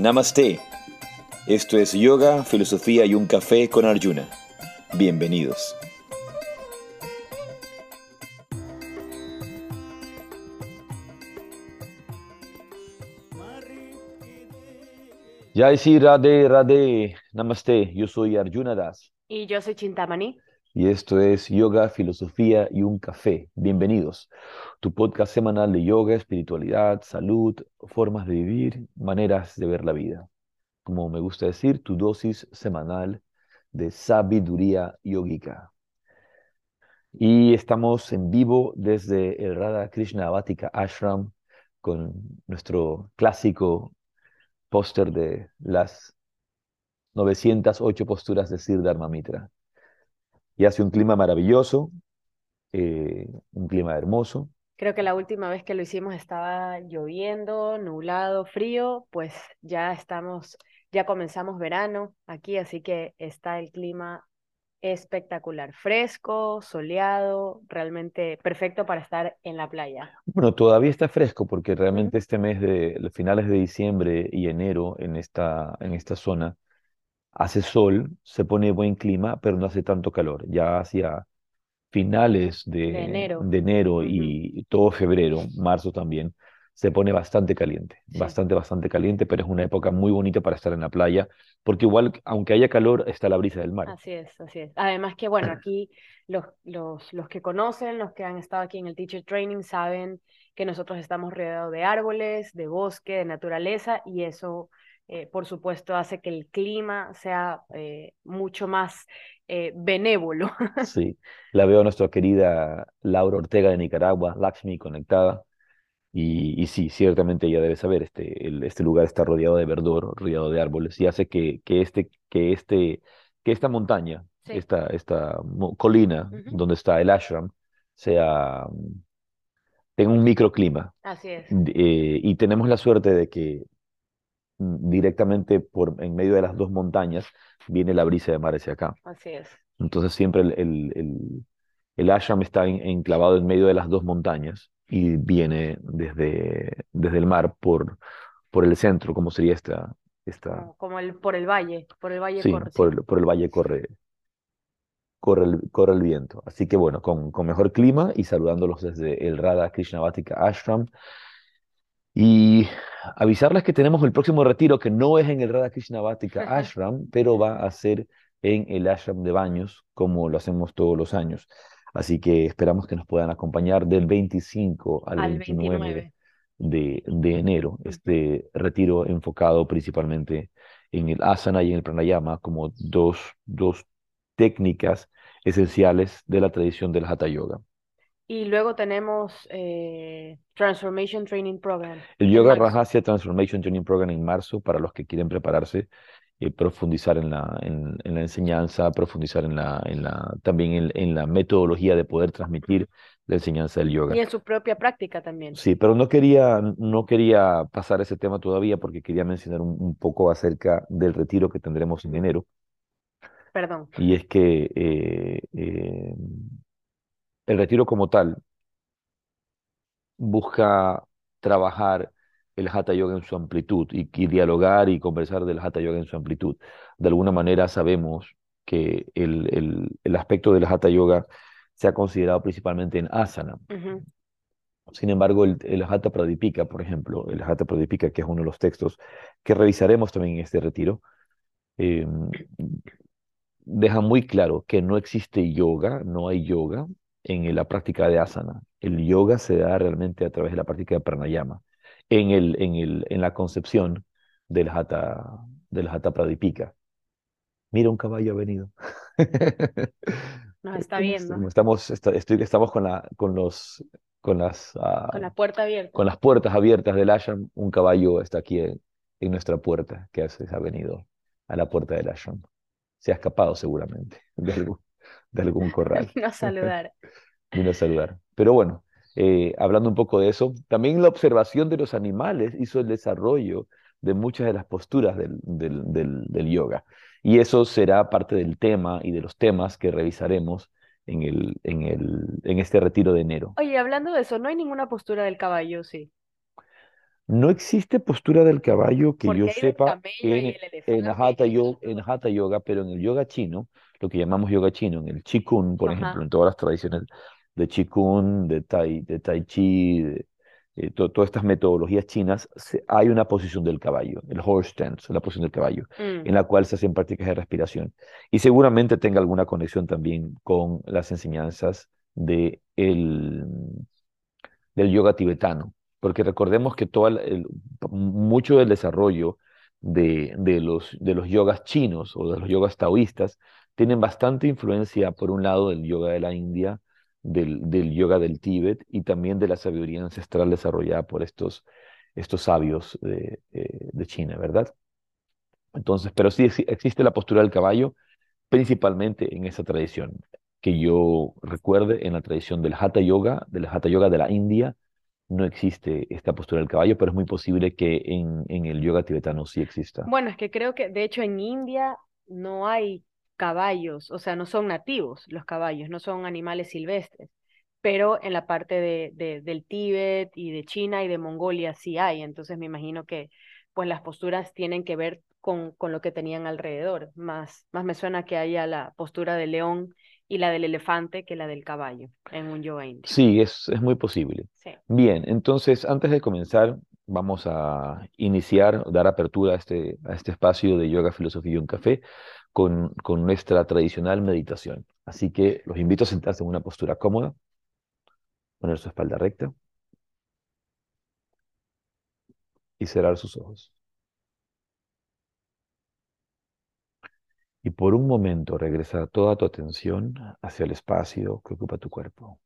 Namaste. Esto es Yoga, Filosofía y un Café con Arjuna. Bienvenidos. Jai Radhe Radhe. Namaste. Yo soy Arjuna Das. Y yo soy Chintamani. Y esto es Yoga, Filosofía y un Café. Bienvenidos. Tu podcast semanal de yoga, espiritualidad, salud, formas de vivir, maneras de ver la vida. Como me gusta decir, tu dosis semanal de sabiduría yogica. Y estamos en vivo desde el Radha Krishna Vatika Ashram con nuestro clásico póster de las 908 posturas de Siddhartha Mitra. Y hace un clima maravilloso, eh, un clima hermoso. Creo que la última vez que lo hicimos estaba lloviendo, nublado, frío, pues ya estamos, ya comenzamos verano aquí, así que está el clima espectacular, fresco, soleado, realmente perfecto para estar en la playa. Bueno, todavía está fresco porque realmente este mes de los finales de diciembre y enero en esta, en esta zona hace sol, se pone buen clima, pero no hace tanto calor. Ya hacia finales de, De enero. de enero Ujú. y todo febrero, marzo también, se pone bastante caliente, Sí. bastante, bastante caliente, pero es una época muy bonita para estar en la playa, porque igual, aunque haya calor, está la brisa del mar. Así es, así es. Además que, bueno, aquí los, los, los que conocen, los que han estado aquí en el Teacher Training, saben que nosotros estamos rodeados de árboles, de bosque, de naturaleza, y eso, eh, por supuesto, hace que el clima sea eh, mucho más eh, benévolo. Sí, la veo a nuestra querida Laura Ortega de Nicaragua, Lakshmi, conectada. Y, y sí, ciertamente ella debe saber, este, el- este lugar está rodeado de verdor, rodeado de árboles, y hace que, que, este, que, este, que esta montaña, Sí. esta, esta colina donde está el ashram, sea, mm, tenga un microclima. Así es. Y tenemos la suerte de que directamente por, en medio de las dos montañas viene la brisa de mar hacia acá. Así es. Entonces siempre el, el, el- el ashram está en- enclavado en medio de las dos montañas y viene desde, desde el mar por, por el centro, como sería esta, esta Como, como el, por el valle, por el valle sí, corre, por sí. el, por el valle corre, corre el, corre el viento. Así que bueno, con, con mejor clima y saludándolos desde el Radha Krishnavatika Ashram. Y avisarles que tenemos el próximo retiro que no es en el Radha Krishnavatika Ashram, pero va a ser en el Ashram de Baños, como lo hacemos todos los años. Así que esperamos que nos puedan acompañar del 25 al Al 29 29. de, de enero, este retiro enfocado principalmente en el asana y en el pranayama como dos, dos técnicas esenciales de la tradición del Hatha Yoga. Y luego tenemos eh, Transformation Training Program El Yoga marzo. Rajasya Transformation Training Program en marzo para los que quieren prepararse, eh, profundizar en la, en, en la enseñanza, profundizar en la, en la, también en, en la metodología de poder transmitir la enseñanza del yoga. Y en su propia práctica también. Sí, pero no quería, no quería pasar ese tema todavía porque quería mencionar un, un poco acerca del retiro que tendremos en enero. Perdón. Y es que eh, eh, el retiro como tal busca trabajar el Hatha Yoga en su amplitud y, y dialogar y conversar del Hatha Yoga en su amplitud. De alguna manera sabemos que el, el, el aspecto del Hatha Yoga se ha considerado principalmente en asana. Sin embargo, el, el Hatha Pradipika, por ejemplo, el Hatha Pradipika, que es uno de los textos que revisaremos también en este retiro, eh, deja muy claro que no existe yoga, no hay yoga en la práctica de asana. El yoga se da realmente a través de la práctica de pranayama, en, el, en, el, en la concepción del Hatha, del Hatha Pradipika. Mira, un caballo ha venido. Nos está ¿Cómo viendo. estamos? Estamos, esta- estoy- estamos con, la, con, los, con, las, ah, Con la puerta abierta. con las puertas abiertas del ashram. Un caballo está aquí en, en nuestra puerta, que hace- ha venido a la puerta del ashram. Se ha escapado seguramente de algún, de algún corral. Vino a saludar. Vino a saludar. Pero bueno, eh, hablando un poco de eso, también la observación de los animales hizo el desarrollo de muchas de las posturas del, del, del, del yoga. Y eso será parte del tema y de los temas que revisaremos en, el, en, el, en este retiro de enero. Oye, hablando de eso, no hay ninguna postura del caballo, sí. No existe postura del caballo que yo Porque sepa en, el en Hatha yoga, en. Hatha yoga, pero en el yoga chino, lo que llamamos yoga chino, en el Qigong, por ejemplo, en todas las tradiciones de Qigong, de Tai, de tai Chi, de, eh, to- todas estas metodologías chinas, se- hay una posición del caballo, el horse stance, la posición del caballo, Mm, en la cual se hacen prácticas de respiración. Y seguramente tenga alguna conexión también con las enseñanzas de el, del yoga tibetano, porque recordemos que todo el- el- mucho del desarrollo de, de los, de los yogas chinos o de los yogas taoístas tienen bastante influencia, por un lado, del yoga de la India, del, del yoga del Tíbet y también de la sabiduría ancestral desarrollada por estos, estos sabios de, eh, de China, ¿verdad? Entonces, pero sí exi- existe la postura del caballo, principalmente en esa tradición, que yo recuerde en la tradición del Hatha Yoga, del Hatha Yoga de la India, no existe esta postura del caballo, pero es muy posible que en, en el yoga tibetano sí exista. Bueno, es que creo que de hecho en India no hay caballos, o sea, no son nativos los caballos, no son animales silvestres, pero en la parte de, de- del Tíbet y de China y de Mongolia sí hay, entonces me imagino que pues las posturas tienen que ver con, con lo que tenían alrededor, más, más me suena que haya la postura del león y la del elefante que la del caballo en un yoga indio. Sí, es, es muy posible. Sí. Bien, entonces antes de comenzar, vamos a iniciar, dar apertura a este, a este espacio de yoga, filosofía y un café con, nuestra tradicional meditación. Así que los invito a sentarse en una postura cómoda, poner su espalda recta y cerrar sus ojos. Y por un momento regresa toda tu atención hacia el espacio que ocupa tu cuerpo.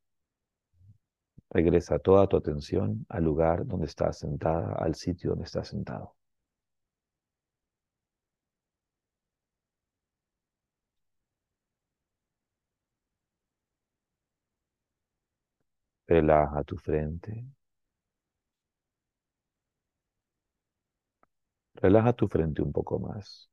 Regresa toda tu atención al lugar donde estás sentada, al sitio donde estás sentado. Relaja tu frente. Relaja tu frente un poco más.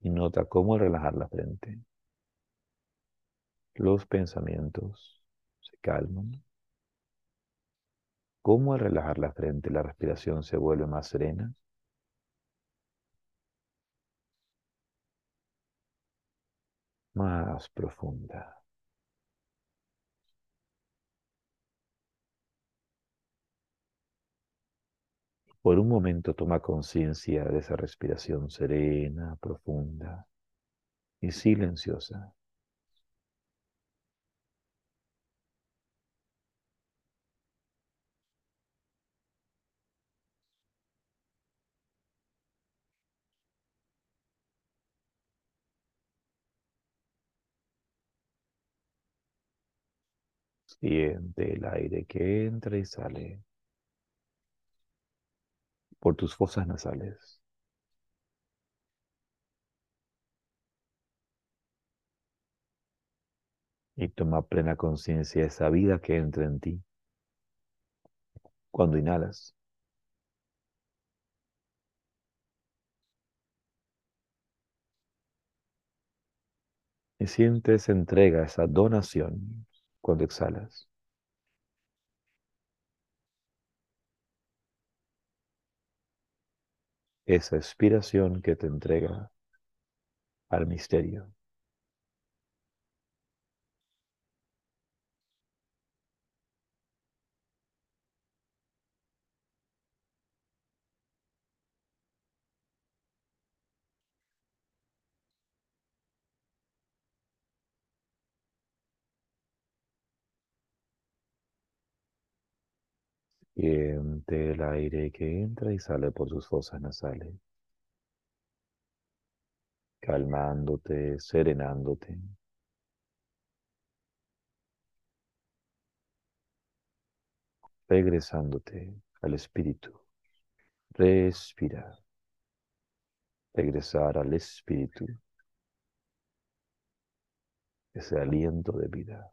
Y nota cómo al relajar la frente, los pensamientos se calman. Cómo al relajar la frente la respiración se vuelve más serena. Profunda. Por un momento toma conciencia de esa respiración serena, profunda y silenciosa. Siente el aire que entra y sale por tus fosas nasales. Y toma plena conciencia de esa vida que entra en ti cuando inhalas. Y sientes entrega, esa donación cuando exhalas. Esa expiración que te entrega al misterio. Siente el aire que entra y sale por tus fosas nasales, calmándote, serenándote. regresándote al espíritu. Respira. Regresar al espíritu. Ese aliento de vida.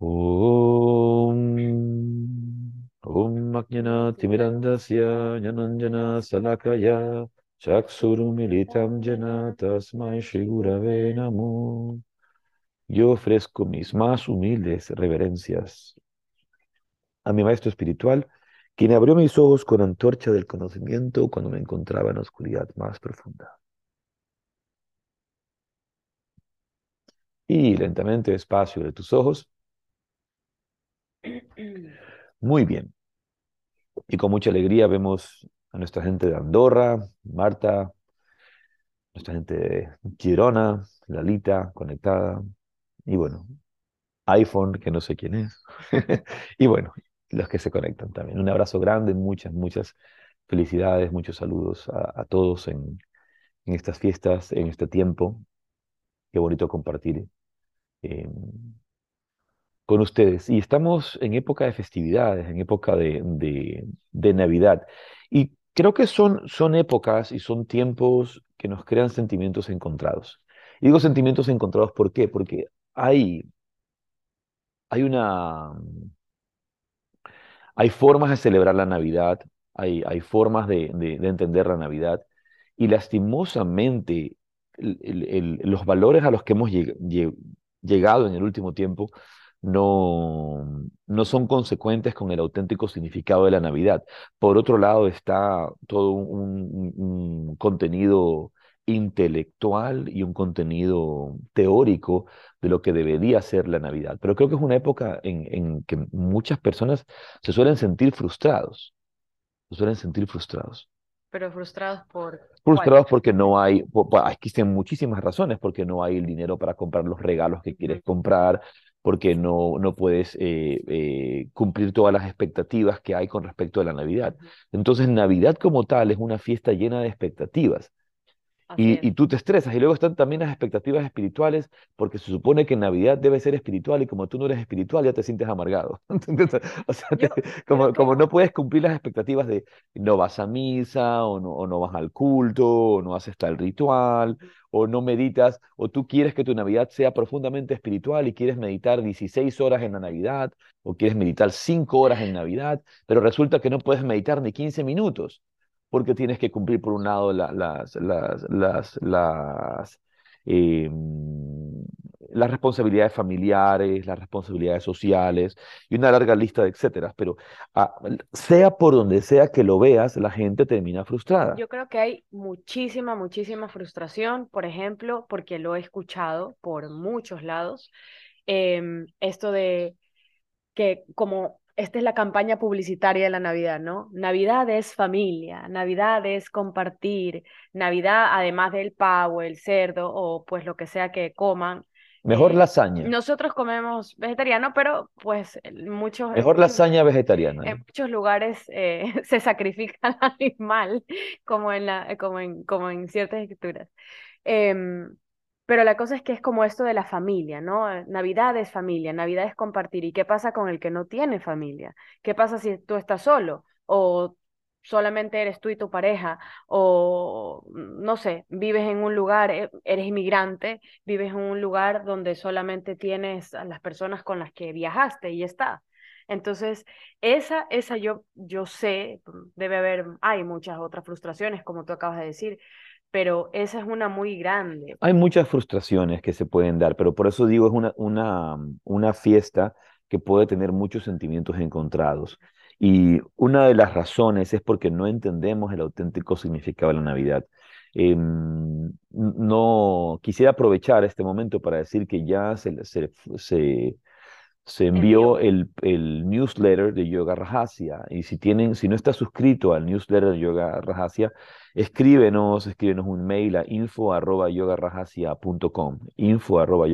Om, Om Ajnanatimirandasya Jnananjana Salakaya Chaksurumilitam Jana Tasmai Shri Gurave Namo. Yo ofrezco mis más humildes reverencias a mi maestro espiritual, quien abrió mis ojos con antorcha del conocimiento cuando me encontraba en la oscuridad más profunda. Y lentamente, despacio de tus ojos. Muy bien. Y con mucha alegría vemos a nuestra gente de Andorra, Marta, nuestra gente de Girona, Lalita conectada. Y bueno, iPhone, que no sé quién es. y bueno, los que se conectan también. Un abrazo grande, muchas, muchas felicidades, muchos saludos a, todos en, en, estas fiestas, en este tiempo. Qué bonito compartir eh, con ustedes. Y estamos en época de festividades, en época de, de, Navidad. Y creo que son, son épocas y son tiempos que nos crean sentimientos encontrados. Y digo sentimientos encontrados, ¿por qué? Porque hay, hay una hay formas de celebrar la Navidad, hay, hay formas de, entender la Navidad y lastimosamente los valores a los que hemos llegado en el último tiempo no, no son consecuentes con el auténtico significado de la Navidad. Por otro lado está todo un contenido intelectual y un contenido teórico de lo que debería ser la Navidad. Pero creo que es una época en, que muchas personas se suelen sentir frustrados, se suelen sentir frustrados. Pero frustrados por... Frustrados porque no hay, existen muchísimas razones, porque no hay el dinero para comprar los regalos que quieres comprar, porque no, no puedes eh, eh, cumplir todas las expectativas que hay con respecto a la Navidad. Entonces, Navidad como tal es una fiesta llena de expectativas. Y, tú te estresas. Y luego están también las expectativas espirituales, porque se supone que Navidad debe ser espiritual y como tú no eres espiritual ya te sientes amargado. o sea, como, como no puedes cumplir las expectativas de no vas a misa, o no, o no vas al culto, o no haces tal ritual, o no meditas, o tú quieres que tu Navidad sea profundamente espiritual y quieres meditar 16 horas en la Navidad, o quieres meditar 5 horas en Navidad, pero resulta que no puedes meditar ni 15 minutos porque tienes que cumplir por un lado las, las, las, las, em, las responsabilidades familiares, las responsabilidades sociales y una larga lista de etcétera. Pero ah, sea por donde sea que lo veas, la gente termina frustrada. Yo creo que hay muchísima, muchísima frustración, por ejemplo, porque lo he escuchado por muchos lados, em, esto de que como esta es la campaña publicitaria de la Navidad, ¿no? Navidad es familia, Navidad es compartir, Navidad además del pavo, el cerdo o pues lo que sea que coman. Mejor eh, lasaña. Nosotros comemos vegetariano, pero pues muchos... Mejor lasaña vegetariana. En muchos lugares eh, se sacrifica al animal, como en, la, como en, como en ciertas escrituras. Em, pero la cosa es que es como esto de la familia, ¿no? Eh, Navidad es familia, Navidad es compartir. ¿Y qué pasa con el que no tiene familia? ¿Qué pasa si tú estás solo? O solamente eres tú y tu pareja, o mm, no sé, vives en un lugar, eh, eres inmigrante, vives en un lugar donde solamente tienes a las personas con las que viajaste y está. Entonces, esa, esa yo, yo sé, mm, debe haber, hay muchas otras frustraciones, como tú acabas de decir, pero esa es una muy grande. Hay muchas frustraciones que se pueden dar, pero por eso digo, es una, una, una fiesta que puede tener muchos sentimientos encontrados. Y una de las razones es porque no entendemos el auténtico significado de la Navidad. Em, no quisiera aprovechar este momento para decir que ya se, se, se se envió el, el, newsletter de Yoga Rahasia. Y si, tienen, si no estás suscrito al newsletter de Yoga Rahasia, escríbenos, escríbenos un mail a info arroba info arroba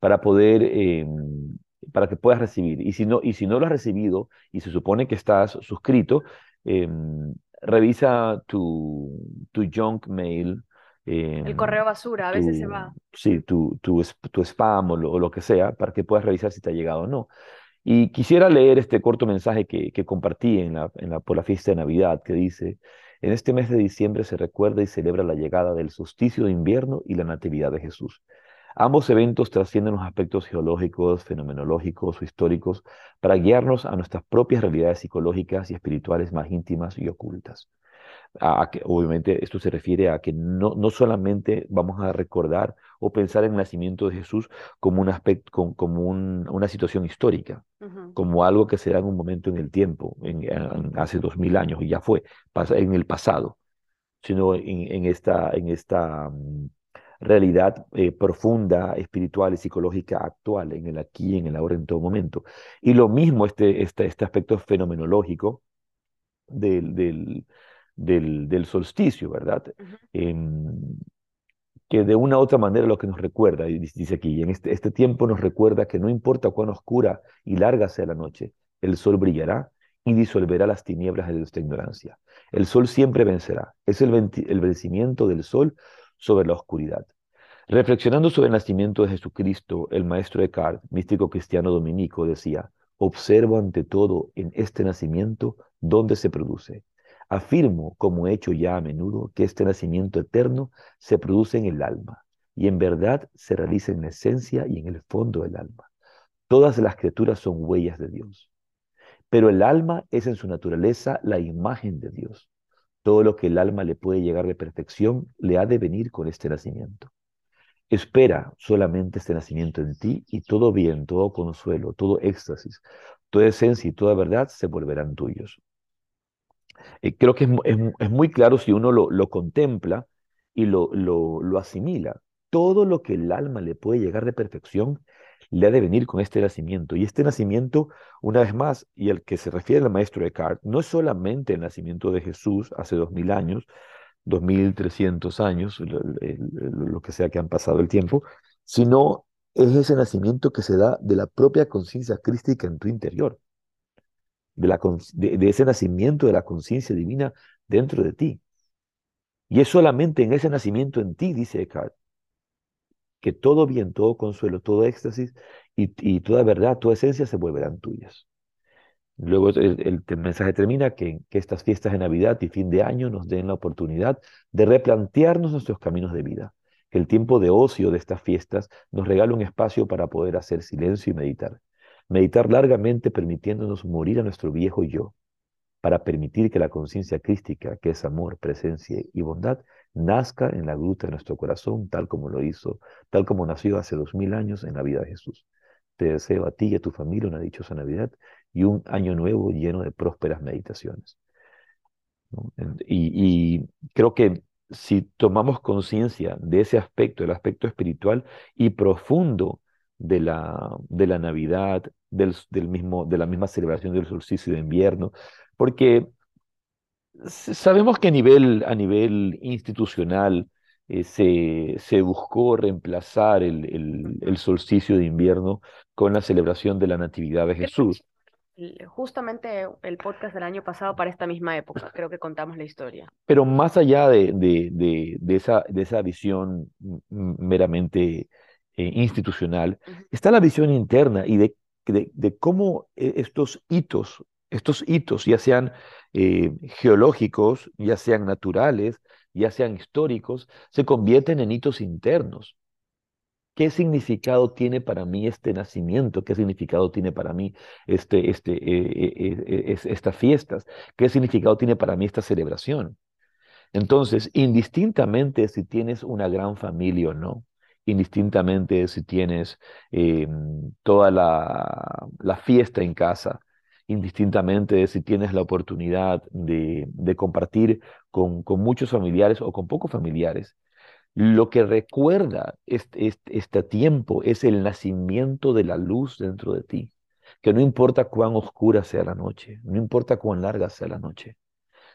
para poder, em, para que puedas recibir. Y si, no, y si no lo has recibido y se supone que estás suscrito, em, revisa tu, tu junk mail el correo basura, a veces se va. Sí, tu, tu, tu spam o lo, que sea, para que puedas revisar si te ha llegado o no. Y quisiera leer este corto mensaje que, que compartí en la, en la, por la fiesta de Navidad, que dice, en este mes de diciembre se recuerda y celebra la llegada del solsticio de invierno y la natividad de Jesús. Ambos eventos trascienden los aspectos geológicos, fenomenológicos o históricos para guiarnos a nuestras propias realidades psicológicas y espirituales más íntimas y ocultas. A, que, obviamente esto se refiere a que no, no, solamente vamos a recordar o pensar en el nacimiento de Jesús como, un aspecto, como, como un, una situación histórica, uh -huh. como algo que se da en un momento en el tiempo, en, en, hace dos mil años y ya fue, en el pasado, sino en, en esta, en esta um, realidad eh, profunda, espiritual y psicológica actual, en el aquí, en el ahora, en todo momento. Y lo mismo este, este, este aspecto fenomenológico del, del, del, del solsticio, ¿verdad? Uh -huh. eh, que de una u otra manera lo que nos recuerda, y dice aquí, en este, este tiempo nos recuerda que no importa cuán oscura y larga sea la noche, el sol brillará y disolverá las tinieblas de nuestra ignorancia. El sol siempre vencerá. Es el, el vencimiento del sol sobre la oscuridad. Reflexionando sobre el nacimiento de Jesucristo, el maestro Eckhart, místico cristiano dominico, decía, observo ante todo en este nacimiento dónde se produce. Afirmo, como he hecho ya a menudo, que este nacimiento eterno se produce en el alma y en verdad se realiza en la esencia y en el fondo del alma. Todas las criaturas son huellas de Dios, pero el alma es en su naturaleza la imagen de Dios. Todo lo que el alma le puede llegar de perfección le ha de venir con este nacimiento. Espera solamente este nacimiento en ti y todo bien, todo consuelo, todo éxtasis, toda esencia y toda verdad se volverán tuyos. Eh, creo que es, es, es, muy claro si uno lo, lo contempla y lo, lo, lo, asimila. Todo lo que el alma le puede llegar de perfección le ha de venir con este nacimiento. Y este nacimiento, una vez más, y al que se refiere el maestro Eckhart, no es solamente el nacimiento de Jesús hace dos mil años, dos mil trescientos años, lo, que sea que han pasado el tiempo, sino es ese nacimiento que se da de la propia conciencia crística en tu interior de, la, de, ese nacimiento de la conciencia divina dentro de ti. Y es solamente en ese nacimiento en ti, dice Eckhart, que todo bien, todo consuelo, todo éxtasis y, y toda verdad, toda esencia se volverán tuyas. Luego el mensaje termina que, que, estas fiestas de Navidad y fin de año nos den la oportunidad de replantearnos nuestros caminos de vida. Que el tiempo de ocio de estas fiestas nos regale un espacio para poder hacer silencio y meditar. Meditar largamente permitiéndonos morir a nuestro viejo yo, para permitir que la conciencia crística, que es amor, presencia y bondad, nazca en la gruta de nuestro corazón, tal como lo hizo, tal como nació hace dos mil años en la vida de Jesús. Te deseo a ti y a tu familia una dichosa Navidad y un año nuevo lleno de prósperas meditaciones. Y creo que si tomamos conciencia de ese aspecto, el aspecto espiritual y profundo de la, de la Navidad, del, del mismo, de la misma celebración del solsticio de invierno, porque sabemos que a nivel, a nivel institucional eh, se, se, buscó reemplazar el, el, el, solsticio de invierno con la celebración de la Natividad de Jesús. Justamente el podcast del año pasado para esta misma época, creo que contamos la historia. Pero más allá de, de, de, de esa, de esa visión meramente eh, institucional, uh -huh. está la visión interna y de, de, cómo eh, estos hitos, estos hitos, ya sean eh, geológicos, ya sean naturales, ya sean históricos, se convierten en hitos internos. ¿Qué significado tiene para mí este nacimiento? ¿Qué significado tiene para mí este, este, eh, estas fiestas? ¿Qué significado tiene para mí esta celebración? Entonces, indistintamente si tienes una gran familia o no, indistintamente si tienes eh, toda la, la, fiesta en casa, indistintamente si tienes la oportunidad de, de compartir con, con, muchos familiares o con pocos familiares. Lo que recuerda este, este, este tiempo es el nacimiento de la luz dentro de ti, que no importa cuán oscura sea la noche, no importa cuán larga sea la noche,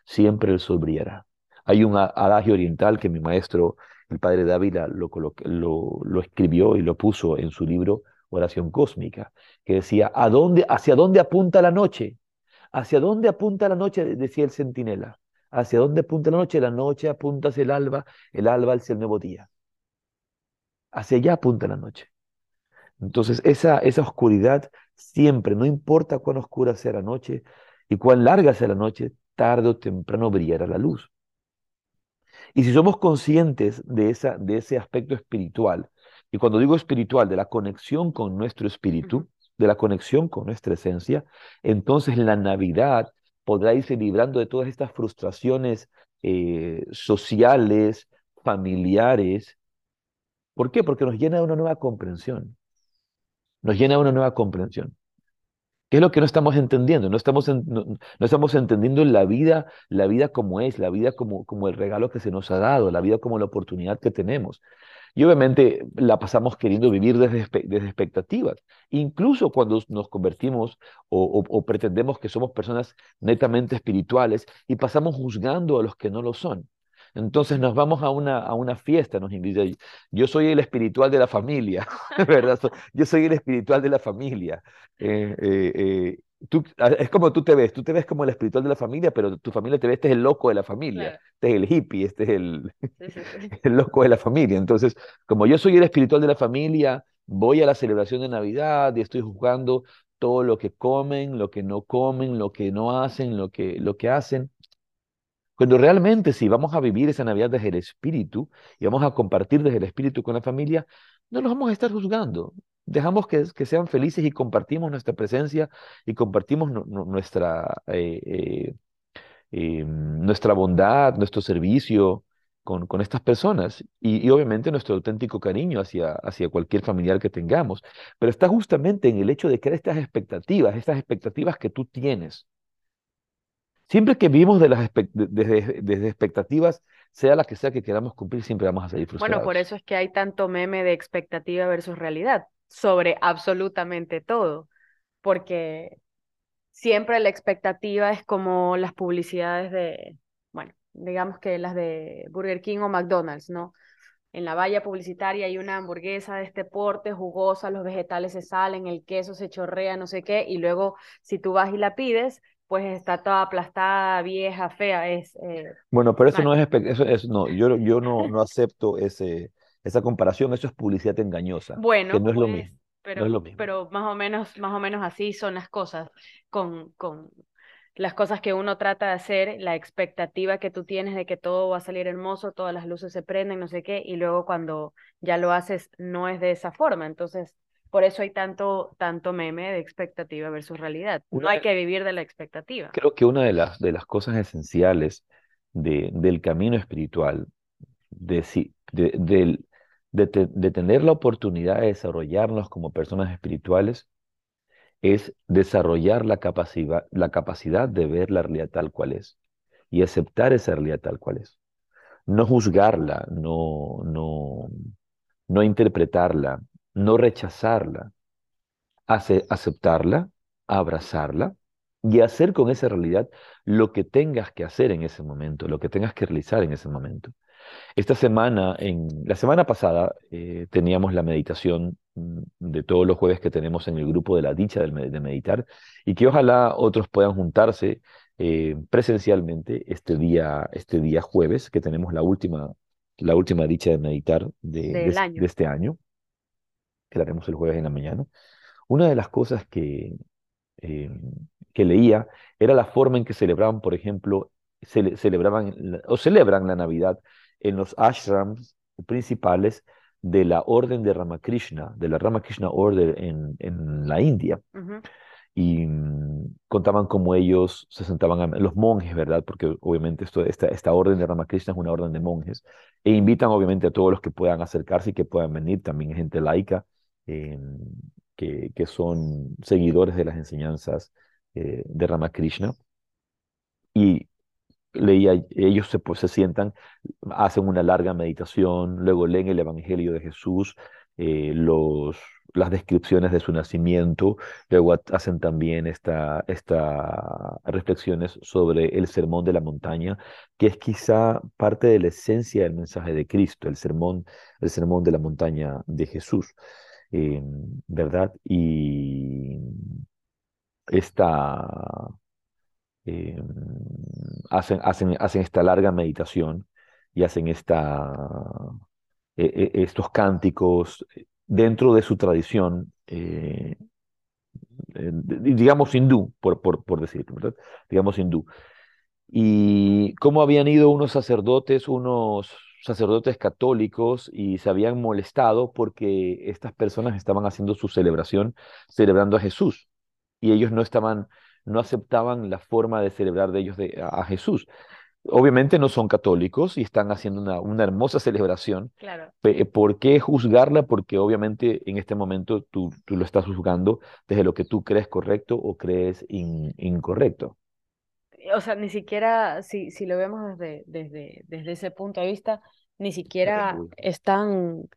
siempre el sol brillará. Hay un adagio oriental que mi maestro el padre Dávila lo, lo, escribió y lo puso en su libro Oración Cósmica, que decía, ¿a dónde, ¿hacia dónde apunta la noche? ¿Hacia dónde apunta la noche? Decía el centinela. ¿Hacia dónde apunta la noche? La noche apunta hacia el alba, el alba hacia el nuevo día. Hacia allá apunta la noche. Entonces, esa oscuridad siempre, no importa cuán oscura sea la noche y cuán larga sea la noche, tarde o temprano brillará la luz. Y si somos conscientes de, esa, de ese aspecto espiritual, y cuando digo espiritual, de la conexión con nuestro espíritu, de la conexión con nuestra esencia, entonces la Navidad podrá irse librando de todas estas frustraciones eh, sociales, familiares. ¿Por qué? Porque nos llena de una nueva comprensión. Nos llena de una nueva comprensión. ¿Qué es lo que no estamos entendiendo? No estamos, no, estamos entendiendo la vida, la vida como es, la vida como, como el regalo que se nos ha dado, la vida como la oportunidad que tenemos. Y obviamente la pasamos queriendo vivir desde, desde expectativas. Incluso cuando nos convertimos o, pretendemos que somos personas netamente espirituales y pasamos juzgando a los que no lo son. Entonces nos vamos a una, a una fiesta, nos invita. Yo soy el espiritual de la familia, ¿verdad? Yo soy el espiritual de la familia. Eh, eh, eh, tú, es como tú te ves, tú te ves como el espiritual de la familia, pero tu familia te ve, este es el loco de la familia, este es el hippie, este es el, el loco de la familia. Entonces, como yo soy el espiritual de la familia, voy a la celebración de Navidad y estoy juzgando todo lo que comen, lo que no comen, lo que no hacen, lo que, lo que hacen. Cuando realmente si vamos a vivir esa Navidad desde el Espíritu y vamos a compartir desde el Espíritu con la familia, no nos vamos a estar juzgando. Dejamos que, que sean felices y compartimos nuestra presencia y compartimos nuestra, eh, eh, em, nuestra bondad, nuestro servicio con, con estas personas y, y, obviamente nuestro auténtico cariño hacia, hacia cualquier familiar que tengamos. Pero está justamente en el hecho de crear estas expectativas, estas expectativas que tú tienes Siempre que vivimos de las desde, desde, expectativas, sea la que sea que queramos cumplir, siempre vamos a salir frustrados. Bueno, por eso es que hay tanto meme de expectativa versus realidad sobre absolutamente todo, porque siempre la expectativa es como las publicidades de, bueno, digamos que las de Burger King o McDonald's, ¿no? En la valla publicitaria hay una hamburguesa de este porte, jugosa, los vegetales se salen, el queso se chorrea, no sé qué, y luego si tú vas y la pides, pues está toda aplastada, vieja, fea. Es, eh, bueno, pero eso no es, eso es, no, yo, yo no, no acepto ese, esa comparación, eso es publicidad engañosa. Bueno, no es lo pues, mismo. Pero, lo mismo. pero más o menos, más o menos así son las cosas, con, con las cosas que uno trata de hacer, la expectativa que tú tienes de que todo va a salir hermoso, todas las luces se prenden, no sé qué, y luego cuando ya lo haces no es de esa forma. Entonces, por eso hay tanto, tanto meme de expectativa versus realidad. no hay que vivir de la expectativa. Creo que una de las, de las cosas esenciales de, del camino espiritual, de, de, de, tener la oportunidad de desarrollarnos como personas espirituales, es desarrollar la capacidad, la capacidad de ver la realidad tal cual es y aceptar esa realidad tal cual es. No juzgarla, no, no, no interpretarla, no rechazarla, aceptarla, abrazarla y hacer con esa realidad lo que tengas que hacer en ese momento, lo que tengas que realizar en ese momento. Esta semana, en la semana pasada, eh, teníamos la meditación mm, de todos los jueves que tenemos en el grupo de la dicha de meditar y que ojalá otros puedan juntarse eh, presencialmente este día, este día jueves, que tenemos la última, la última dicha de meditar de este año que la haremos el jueves en la mañana, una de las cosas que, eh, que leía era la forma en que celebraban, por ejemplo, celebraban o celebran la Navidad en los ashrams principales de la orden de Ramakrishna, de la Ramakrishna Order en, en la India. Y mm, contaban cómo ellos se sentaban, los monjes, ¿verdad? Porque obviamente esto, esta, esta orden de Ramakrishna es una orden de monjes. E invitan obviamente a todos los que puedan acercarse y que puedan venir, también gente laica, que, son seguidores de las enseñanzas eh, de Ramakrishna. Y leía, ellos se, pues, se sientan, hacen una larga meditación, luego leen el Evangelio de Jesús, eh, los, las descripciones de su nacimiento, luego hacen también esta, esta reflexiones sobre el sermón de la montaña, que es quizá parte de la esencia del mensaje de Cristo, el sermón, el sermón de la montaña de Jesús. Eh, ¿verdad? Y esta, eh, hacen, hacen, hacen esta larga meditación y hacen esta, e, e, estos cánticos dentro de su tradición, eh, digamos hindú, por, por, por decirlo, ¿verdad? Digamos hindú. Y cómo habían ido unos sacerdotes, unos sacerdotes católicos y se habían molestado porque estas personas estaban haciendo su celebración celebrando a Jesús y ellos no estaban, no aceptaban la forma de celebrar de ellos de, a Jesús. Obviamente no son católicos y están haciendo una, una hermosa celebración. Claro. ¿Por qué juzgarla? Porque obviamente en este momento tú, tú lo estás juzgando desde lo que tú crees correcto o crees incorrecto o sea, ni siquiera, si, si lo vemos desde, desde, desde ese punto de vista, ni siquiera están,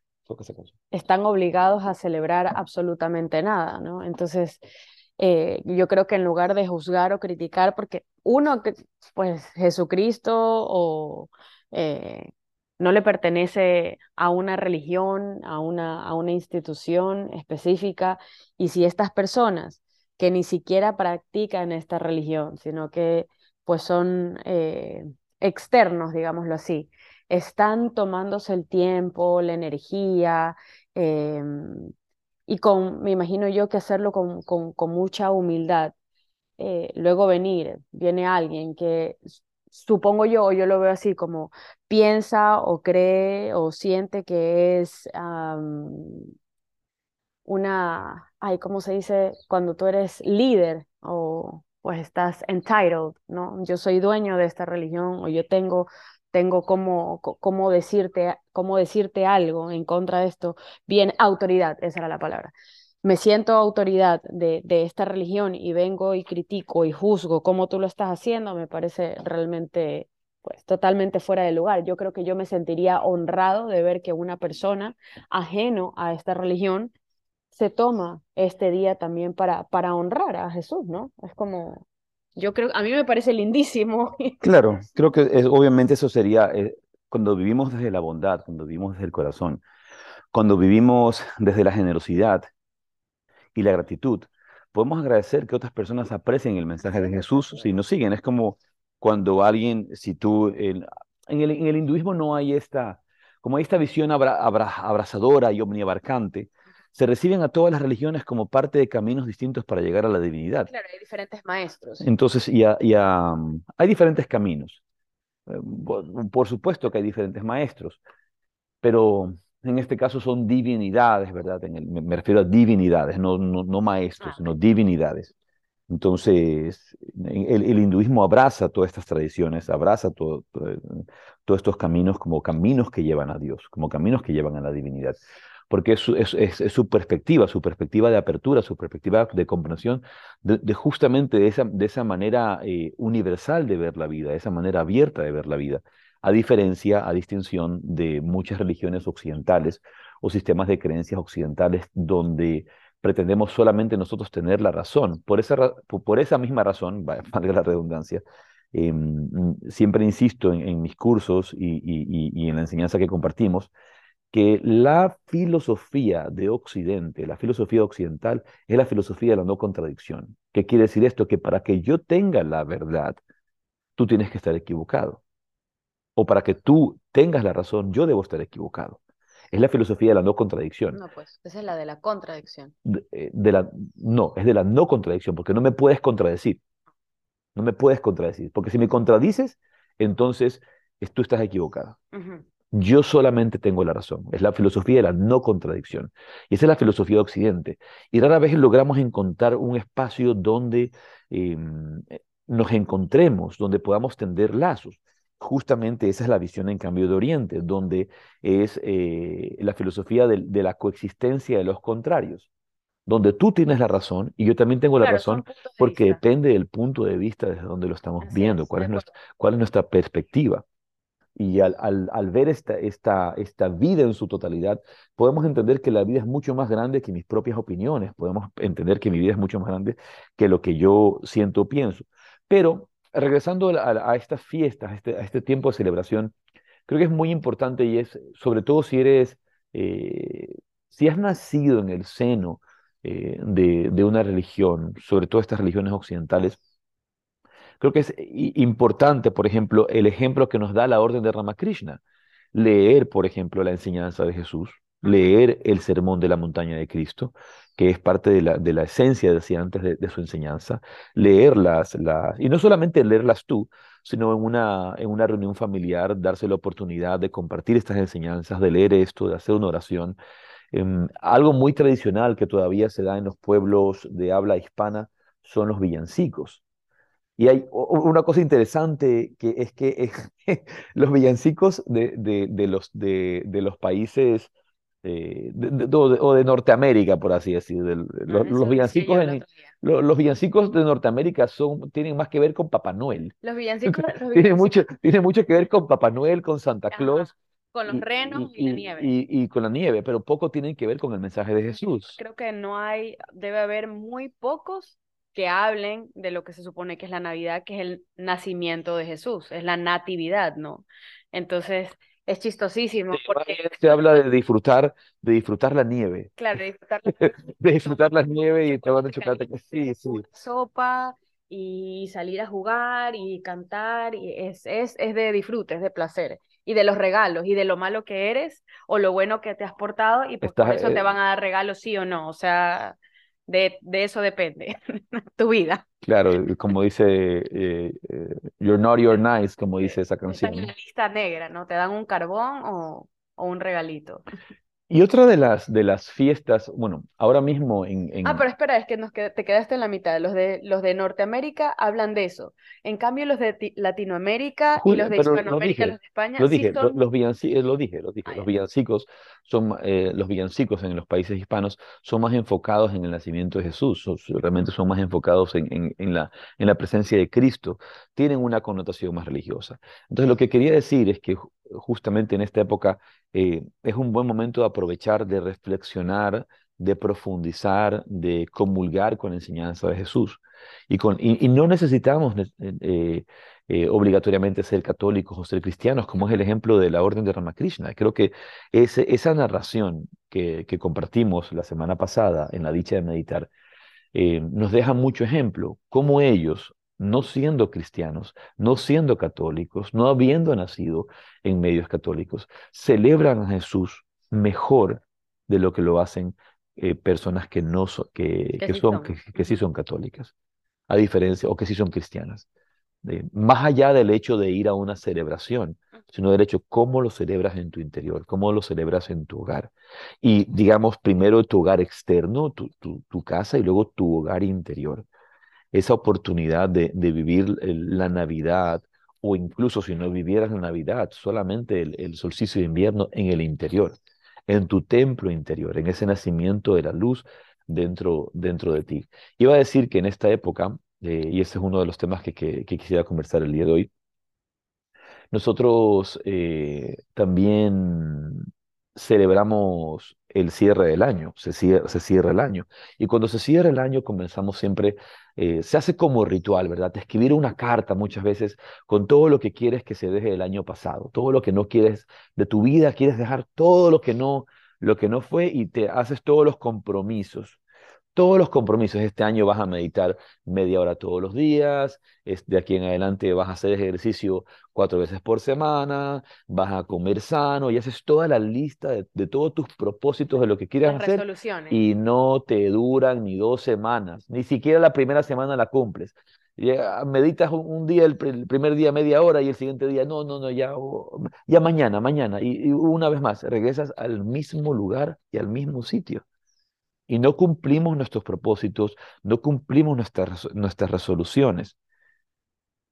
están obligados a celebrar absolutamente nada, ¿no? Entonces, eh, yo creo que en lugar de juzgar o criticar, porque uno, pues Jesucristo o eh, no le pertenece a una religión, a una, a una institución específica, y si estas personas que ni siquiera practican esta religión, sino que pues son eh, externos, digámoslo así. Están tomándose el tiempo, la energía, em, y con, me imagino yo que hacerlo con, con, mucha humildad. Eh, luego venir, viene alguien que supongo yo, yo lo veo así como piensa o cree o siente que es una, ay, ¿cómo se dice? Cuando tú eres líder o pues estás entitled, ¿no? Yo soy dueño de esta religión o yo tengo tengo cómo, cómo, decirte, cómo decirte algo en contra de esto. Bien, autoridad, esa era la palabra. Me siento autoridad de, de esta religión y vengo y critico y juzgo cómo tú lo estás haciendo, me parece realmente pues totalmente fuera de lugar. Yo creo que yo me sentiría honrado de ver que una persona ajeno a esta religión se toma este día también para, para honrar a Jesús, ¿no? Es como, yo creo, a mí me parece lindísimo. Claro, creo que obviamente eso sería, eh, cuando vivimos desde la bondad, cuando vivimos desde el corazón, cuando vivimos desde la generosidad y la gratitud, podemos agradecer que otras personas aprecien el mensaje de Jesús si nos siguen. Es como cuando alguien, si tú, en, el, en el hinduismo no hay esta, como hay esta visión abrazadora y omniabarcante, se reciben a todas las religiones como parte de caminos distintos para llegar a la divinidad. Claro, hay diferentes maestros. Entonces, ya hay diferentes caminos. Eh, por supuesto que hay diferentes maestros, pero en este caso son divinidades, ¿verdad? me refiero a divinidades, no, no, maestros, ah, sino divinidades. Entonces, el, el, hinduismo abraza todas estas tradiciones, abraza todo, todos estos caminos como caminos que llevan a Dios, como caminos que llevan a la divinidad porque es, su perspectiva, su perspectiva de apertura, su perspectiva de comprensión, de, justamente de esa, de esa manera eh, universal de ver la vida, de esa manera abierta de ver la vida, a diferencia, a distinción de muchas religiones occidentales o sistemas de creencias occidentales donde pretendemos solamente nosotros tener la razón. Por esa, por esa misma razón, valga la redundancia, em, siempre insisto en, mis cursos y en la enseñanza que compartimos, que la filosofía de Occidente, la filosofía occidental, es la filosofía de la no contradicción. ¿Qué quiere decir esto? Que para que yo tenga la verdad, tú tienes que estar equivocado. O para que tú tengas la razón, yo debo estar equivocado. Es la filosofía de la no contradicción. No, pues, esa es la de la contradicción. De, eh, la, no, es de la no contradicción, porque no me puedes contradecir. No me puedes contradecir, porque si me contradices, entonces tú estás equivocado. Yo solamente tengo la razón. Es la filosofía de la no contradicción. Y esa es la filosofía de Occidente. Y rara vez logramos encontrar un espacio donde em, eh, nos encontremos, donde podamos tender lazos. Justamente esa es la visión en cambio de Oriente, donde es eh, la filosofía de, la coexistencia de los contrarios, donde tú tienes la razón y yo también tengo la razón, porque depende del punto de vista desde donde lo estamos viendo, cuál es, nuestra, cuál es nuestra perspectiva. Y al, al, ver esta, esta, esta vida en su totalidad, podemos entender que la vida es mucho más grande que mis propias opiniones, podemos entender que mi vida es mucho más grande que lo que yo siento o pienso. Pero regresando a, estas fiestas, a este, a este, tiempo de celebración, creo que es muy importante y es, sobre todo si eres, eh, si has nacido en el seno eh, de, de una religión, sobre todo estas religiones occidentales, Creo que es importante, por ejemplo, el ejemplo que nos da la orden de Ramakrishna. Leer, por ejemplo, la enseñanza de Jesús, leer el sermón de la montaña de Cristo, que es parte de la, de la esencia, decía antes, de, de su enseñanza, leerlas, las, y no solamente leerlas tú, sino en una, en una reunión familiar, darse la oportunidad de compartir estas enseñanzas, de leer esto, de hacer una oración. Em, algo muy tradicional que todavía se da en los pueblos de habla hispana son los villancicos. Y hay una cosa interesante que es que los villancicos de, de, de los, de, de, los países eh, o, de, Norteamérica, por así decir, los, los villancicos en, otro día. lo- los, villancicos de Norteamérica son, tienen más que ver con Papá Noel. Los villancicos, los Tiene villancicos, mucho, tiene mucho que ver con Papá Noel, con Santa ajá, Claus con los renos y, y la y, nieve. y, y con la nieve, pero poco tienen que ver con el mensaje de Jesús. Creo que no hay, debe haber muy pocos que hablen de lo que se supone que es la Navidad, que es el nacimiento de Jesús, es la natividad, ¿no? Entonces, es chistosísimo Sí, porque, se habla de disfrutar, de disfrutar la nieve, claro, disfrutar la de disfrutar la nieve y tomar un chocolate chocolate. que- Sí, sí, sopa y salir a jugar y cantar, y es, es, es de disfrute, es de placer, y de los regalos, y de lo malo que eres o lo bueno que te has portado, y pues por eso te eh, van a dar regalos sí o no, o sea, de, de eso depende tu vida. claro, como dice eh, eh, You're naughty or nice, como dice esa canción, ¿no? la lista negra, ¿no? Te dan un carbón o, o un regalito. Y otra de las, de las fiestas, bueno, ahora mismo en, Ah, en pero espera, es que nos qued- te quedaste en la mitad. Los de, los de Norteamérica hablan de eso. En cambio, los de ti- Latinoamérica y los de pero lo Hispanoamérica, los de España, lo sí dije, lo, son... los villancicos, lo dije, lo dije, Ah, los villancicos son, eh, los villancicos en los países hispanos son más enfocados en el nacimiento de Jesús, son- realmente son más enfocados en, en, en la, en la presencia de Cristo, tienen una connotación más religiosa. Entonces, lo que quería decir es que justamente en esta época eh, es un buen momento de aprovechar, de reflexionar, de profundizar, de comulgar con la enseñanza de Jesús. Y, con, y, no necesitamos ne- eh, eh, obligatoriamente ser católicos o ser cristianos, como es el ejemplo de la Orden de Ramakrishna. Creo que esa narración que, que compartimos la semana pasada en la dicha de meditar nos deja mucho ejemplo, cómo ellos, no siendo cristianos, no siendo católicos, no habiendo nacido en medios católicos, celebran a Jesús mejor de lo que lo hacen eh, personas que, no so- que, Que que sí son, que, sí son católicas, a diferencia, o que sí son cristianas. Eh, más allá del hecho de ir a una celebración, sino del hecho cómo lo celebras en tu interior, cómo lo celebras en tu hogar. Y digamos, primero tu hogar externo, tu, tu, tu casa, y luego tu hogar interior. Esa oportunidad de, vivir la Navidad, o incluso si no vivieras la Navidad, solamente el, el solsticio de invierno en el interior, en tu templo interior, en ese nacimiento de la luz dentro, dentro de ti. Iba a decir que en esta época, eh, y ese es uno de los temas que quisiera conversar el día de hoy, nosotros eh, también celebramos el cierre del año, se cierra, se cierra el año. Y cuando se cierra el año comenzamos siempre, eh, se hace como ritual, ¿verdad? Te escribir una carta muchas veces con todo lo que quieres que se deje del año pasado, todo lo que no quieres de tu vida, quieres dejar todo lo que no, lo que no fue y te haces todos los compromisos. Todos los compromisos. Este año vas a meditar media hora todos los días. de aquí en adelante vas a hacer ejercicio cuatro veces por semana. Vas a comer sano y haces toda la lista de, de todos tus propósitos de lo que quieras hacer resoluciones. y no te duran ni dos semanas. Ni siquiera la primera semana la cumples. Meditas un, un día, el, pr- el primer día media hora y el siguiente día, no, no, no, ya, oh, ya mañana, mañana. Y, y una vez más, regresas al mismo lugar y al mismo sitio y no cumplimos nuestros propósitos, no cumplimos nuestras, nuestras resoluciones,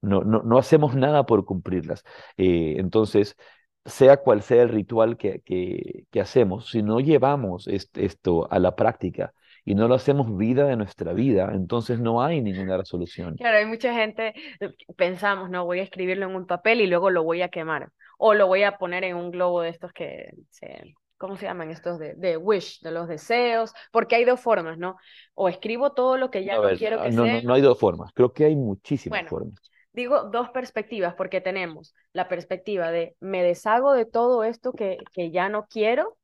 no, no, no hacemos nada por cumplirlas. Eh, entonces, sea cual sea el ritual que, que, que hacemos, si no llevamos est- esto a la práctica y no lo hacemos vida de nuestra vida, entonces no hay ninguna resolución. Claro, hay mucha gente, eh, pensamos, no, voy a escribirlo en un papel y luego lo voy a quemar. O lo voy a poner en un globo de estos que se, ¿cómo se llaman estos? De, de wish, de los deseos, porque hay dos formas, ¿no? O escribo todo lo que ya A no ver, quiero ah, que no, no, sea. no hay dos formas, creo que hay muchísimas Bueno, formas. digo dos perspectivas, porque tenemos la perspectiva de me deshago de todo esto que, que ya no quiero,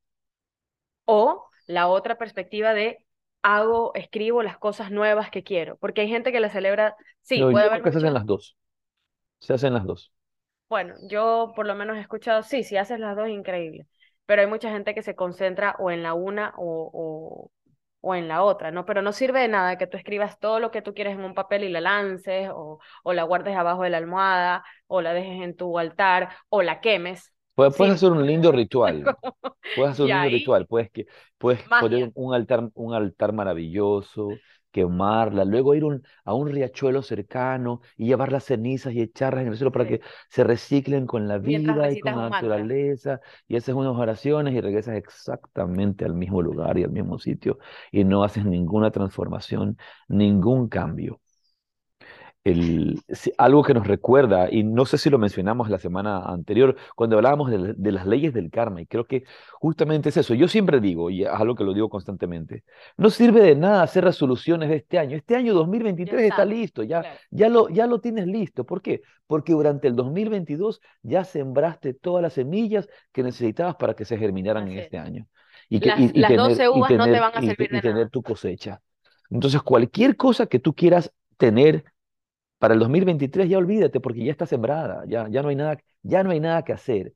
o la otra perspectiva de hago, escribo las cosas nuevas que quiero, porque hay gente que la celebra, sí, No, puede yo haber creo que se hacen las dos, se hacen las dos. Bueno, yo por lo menos he escuchado, sí, si haces las dos, increíble. Pero hay mucha gente que se concentra o en la una o, o, o en la otra, ¿no? Pero no sirve de nada que tú escribas todo lo que tú quieres en un papel y la lances, o, o la guardes abajo de la almohada, o la dejes en tu altar, o la quemes. Puedes, Sí, hacer un lindo ritual. Puedes hacer un lindo ahí, ritual. Puedes, que, puedes poner magia. un altar, un altar maravilloso, quemarla, luego ir un- a un riachuelo cercano y llevar las cenizas y echarlas en el suelo para Sí. que se reciclen con la vida y con la naturaleza. Y haces unas oraciones y regresas exactamente al mismo lugar y al mismo sitio y no haces ninguna transformación, ningún cambio el, algo que nos recuerda, y no sé si lo mencionamos la semana anterior, cuando hablábamos de, la- de las leyes del karma, y creo que justamente es eso. Yo siempre digo, y es algo que lo digo constantemente, no sirve de nada hacer resoluciones de este año. Este año Ya 2023 está está, listo, ya, claro. ya lo, ya lo tienes listo. ¿Por qué? Porque durante el 2022 ya sembraste todas las semillas que necesitabas para que se germinaran en este es. año. Y, que, Las, y, y las 12 tener, y, uvas no te van a servir y de tener tu cosecha. Entonces, cualquier cosa que tú quieras tener para el 2023 ya olvídate porque ya está sembrada, ya, ya no hay nada, ya no hay nada que hacer.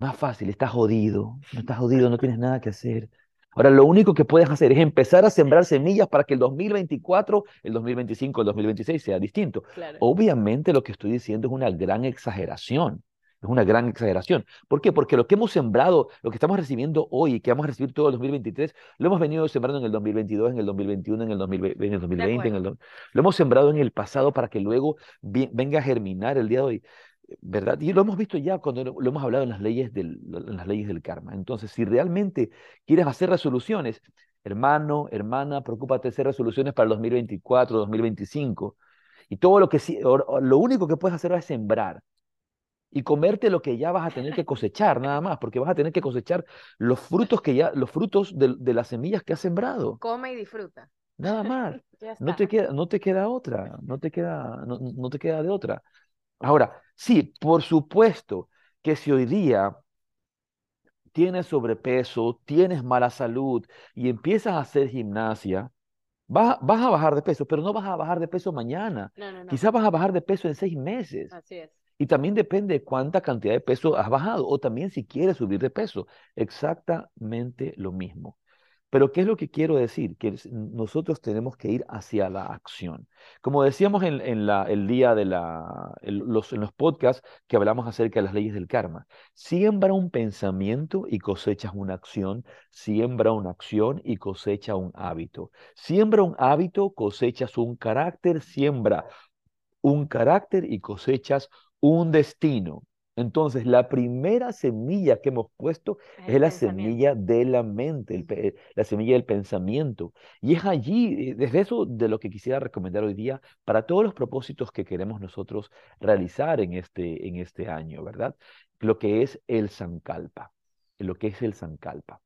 Más fácil, estás jodido, no estás jodido, no tienes nada que hacer. Ahora, lo único que puedes hacer es empezar a sembrar semillas para que el 2024, el 2025, el 2026 sea distinto. Claro. Obviamente lo que estoy diciendo es una gran exageración. Es una gran exageración. ¿Por qué? Porque lo que hemos sembrado, lo que estamos recibiendo hoy y que vamos a recibir todo el 2023, lo hemos venido sembrando en el 2022, en el 2021, en el 2020, en el De 2020, en el, lo hemos sembrado en el pasado para que luego vi- venga a germinar el día de hoy. ¿verdad? Y lo hemos visto ya cuando lo, lo hemos hablado en las leyes del, en las leyes del karma. Entonces, si realmente quieres hacer resoluciones, hermano, hermana, preocúpate de hacer resoluciones para el 2024, 2025. Y todo lo que lo único que puedes hacer es sembrar y comerte lo que ya vas a tener que cosechar, nada más, porque vas a tener que cosechar los frutos que ya, los frutos de, de las semillas que has sembrado, Come y disfruta. nada más. No te queda, no te queda otra, no te queda, no, no te queda de otra. Ahora, sí, por supuesto que si hoy día tienes sobrepeso, tienes mala salud y empiezas a hacer gimnasia, vas, vas a bajar de peso, pero no vas a bajar de peso mañana. No, no, no. Quizás vas a bajar de peso en seis meses. Así es. Y también depende de cuánta cantidad de peso has bajado o también si quieres subir de peso. Exactamente lo mismo. Pero ¿qué es lo que quiero decir? Que nosotros tenemos que ir hacia la acción. Como decíamos en, en la, el día de la, los, en los podcasts que hablamos acerca de las leyes del karma, siembra un pensamiento y cosechas una acción, siembra una acción y cosecha un hábito. Siembra un hábito, cosechas un carácter, siembra un carácter y cosechas un destino. Entonces, la primera semilla que hemos puesto Es la semilla de la mente, el pe- la semilla del pensamiento. Y es allí, eh, desde eso, de lo que quisiera recomendar hoy día para todos los propósitos que queremos nosotros realizar en este, en este año, ¿verdad? Lo que es el Sankalpa, lo que es el Sankalpa.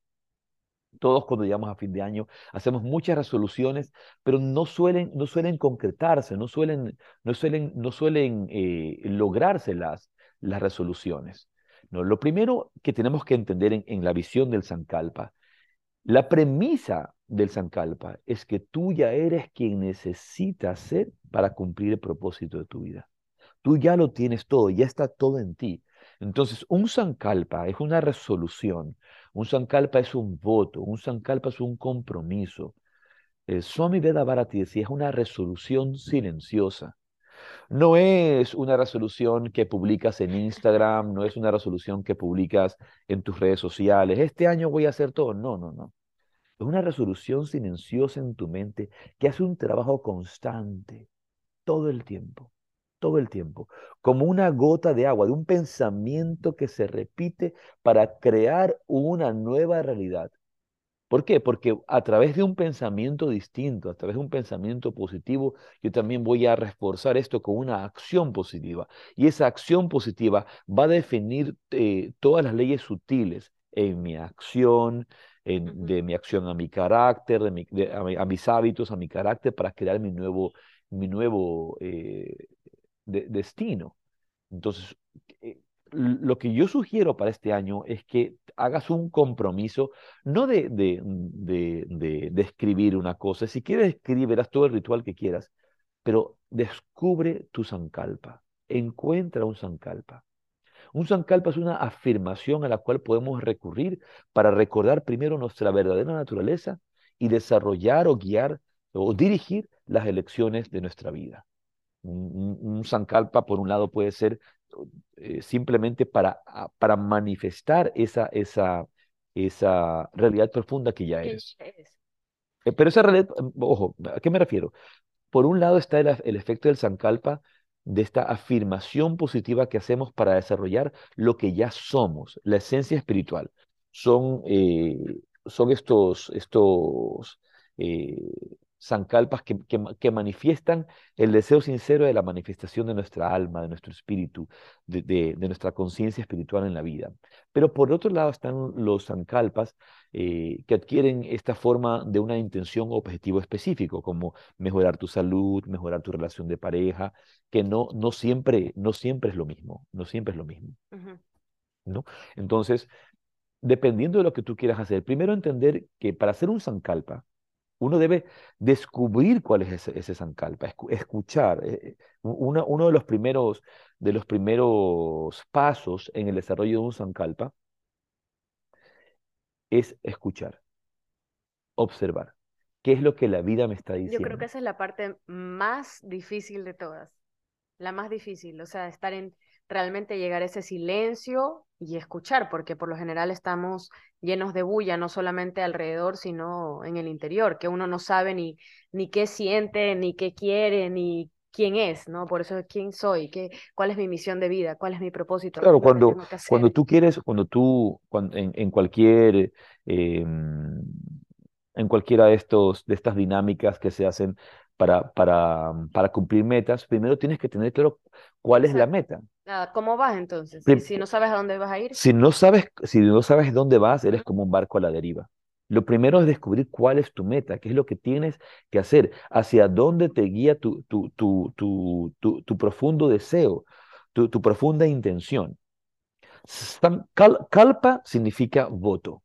Todos cuando llegamos a fin de año hacemos muchas resoluciones, pero no suelen, no suelen concretarse, no suelen, no suelen, no suelen eh, lograrse las, las resoluciones. No, lo primero que tenemos que entender en, la visión del Sankalpa, la premisa del Sankalpa es que tú ya eres quien necesitas ser para cumplir el propósito de tu vida. Tú ya lo tienes todo, ya está todo en ti. Entonces, un sankalpa es una resolución, un sankalpa es un voto, un sankalpa es un compromiso. Eh, Swami Veda Bharati es una resolución silenciosa. No es una resolución que publicas en Instagram, no es una resolución que publicas en tus redes sociales. Este año voy a hacer todo. No, no, no. Es una resolución silenciosa en tu mente que hace un trabajo constante todo el tiempo, todo el tiempo, como una gota de agua, de un pensamiento que se repite para crear una nueva realidad. ¿Por qué? Porque a través de un pensamiento distinto, a través de un pensamiento positivo, yo también voy a reforzar esto con una acción positiva. Y esa acción positiva va a definir eh, todas las leyes sutiles en mi acción, en- de mi acción a mi carácter, de mi- de- a, mi- a mis hábitos, a mi carácter, para crear mi nuevo, mi nuevo eh, de- destino. Entonces, eh, lo que yo sugiero para este año es que hagas un compromiso, no de, de, de, de- escribir una cosa. Si quieres escribir, haz todo el ritual que quieras, pero descubre tu sankalpa, encuentra un sankalpa. Un sankalpa es una afirmación a la cual podemos recurrir para recordar primero nuestra verdadera naturaleza y desarrollar o guiar o dirigir las elecciones de nuestra vida. Un, sankalpa, por un lado, puede ser eh, simplemente para, para manifestar esa, esa, esa realidad profunda que ya eres. Eh, pero esa realidad, ojo, ¿a qué me refiero? Por un lado está el, el efecto del sankalpa de esta afirmación positiva que hacemos para desarrollar lo que ya somos, la esencia espiritual. Son, eh, son estos, estos eh, zancalpas que, que, manifiestan el deseo sincero de la manifestación de nuestra alma, de nuestro espíritu, de, de, nuestra conciencia espiritual en la vida. Pero por otro lado están los zancalpas eh, que adquieren esta forma de una intención o objetivo específico, como mejorar tu salud, mejorar tu relación de pareja, que no, no, siempre, no siempre es lo mismo, no siempre es lo mismo. ¿no? Entonces, dependiendo de lo que tú quieras hacer, primero entender que para hacer un sankalpa, uno debe descubrir cuál es ese, ese sankalpa, escuchar. Eh, eh, uno de los, primeros, de los primeros pasos en el desarrollo de un sankalpa es escuchar, observar. ¿Qué es lo que la vida me está diciendo? Yo creo que esa es la parte más difícil de todas, la más difícil, o sea, estar en realmente llegar a ese silencio y escuchar, porque por lo general estamos llenos de bulla, no solamente alrededor, sino en el interior, que uno no sabe ni, ni qué siente, ni qué quiere, ni quién es, ¿no? Por eso, ¿quién soy? ¿Qué, ¿Cuál es mi misión de vida? ¿Cuál es mi propósito? Claro, cuando, cuando tú quieres, cuando tú, cuando, en, en, cualquier, em, en cualquiera de, estos, de estas dinámicas que se hacen para, para, para cumplir metas, primero tienes que tener claro cuál es la meta. ¿Cómo vas entonces? Si, no sabes a dónde vas a ir. Si no sabes, si no sabes dónde vas, eres como un barco a la deriva. Lo primero es descubrir cuál es tu meta, qué es lo que tienes que hacer, hacia dónde te guía tu, tu, tu, tu, tu profundo deseo, tu, profunda intención. Kalpa significa voto,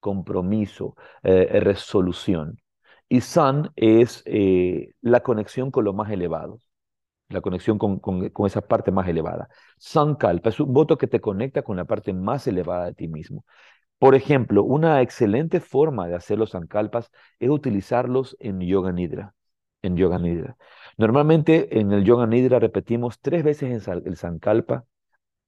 compromiso, eh, resolución. Y san es eh, la conexión con lo más elevado, la conexión con, con, esa parte más elevada. Sankalpa es un voto que te conecta con la parte más elevada de ti mismo. Por ejemplo, una excelente forma de hacer los sankalpas es utilizarlos en yoga nidra. En yoga nidra. Normalmente en el yoga nidra repetimos tres veces el sankalpa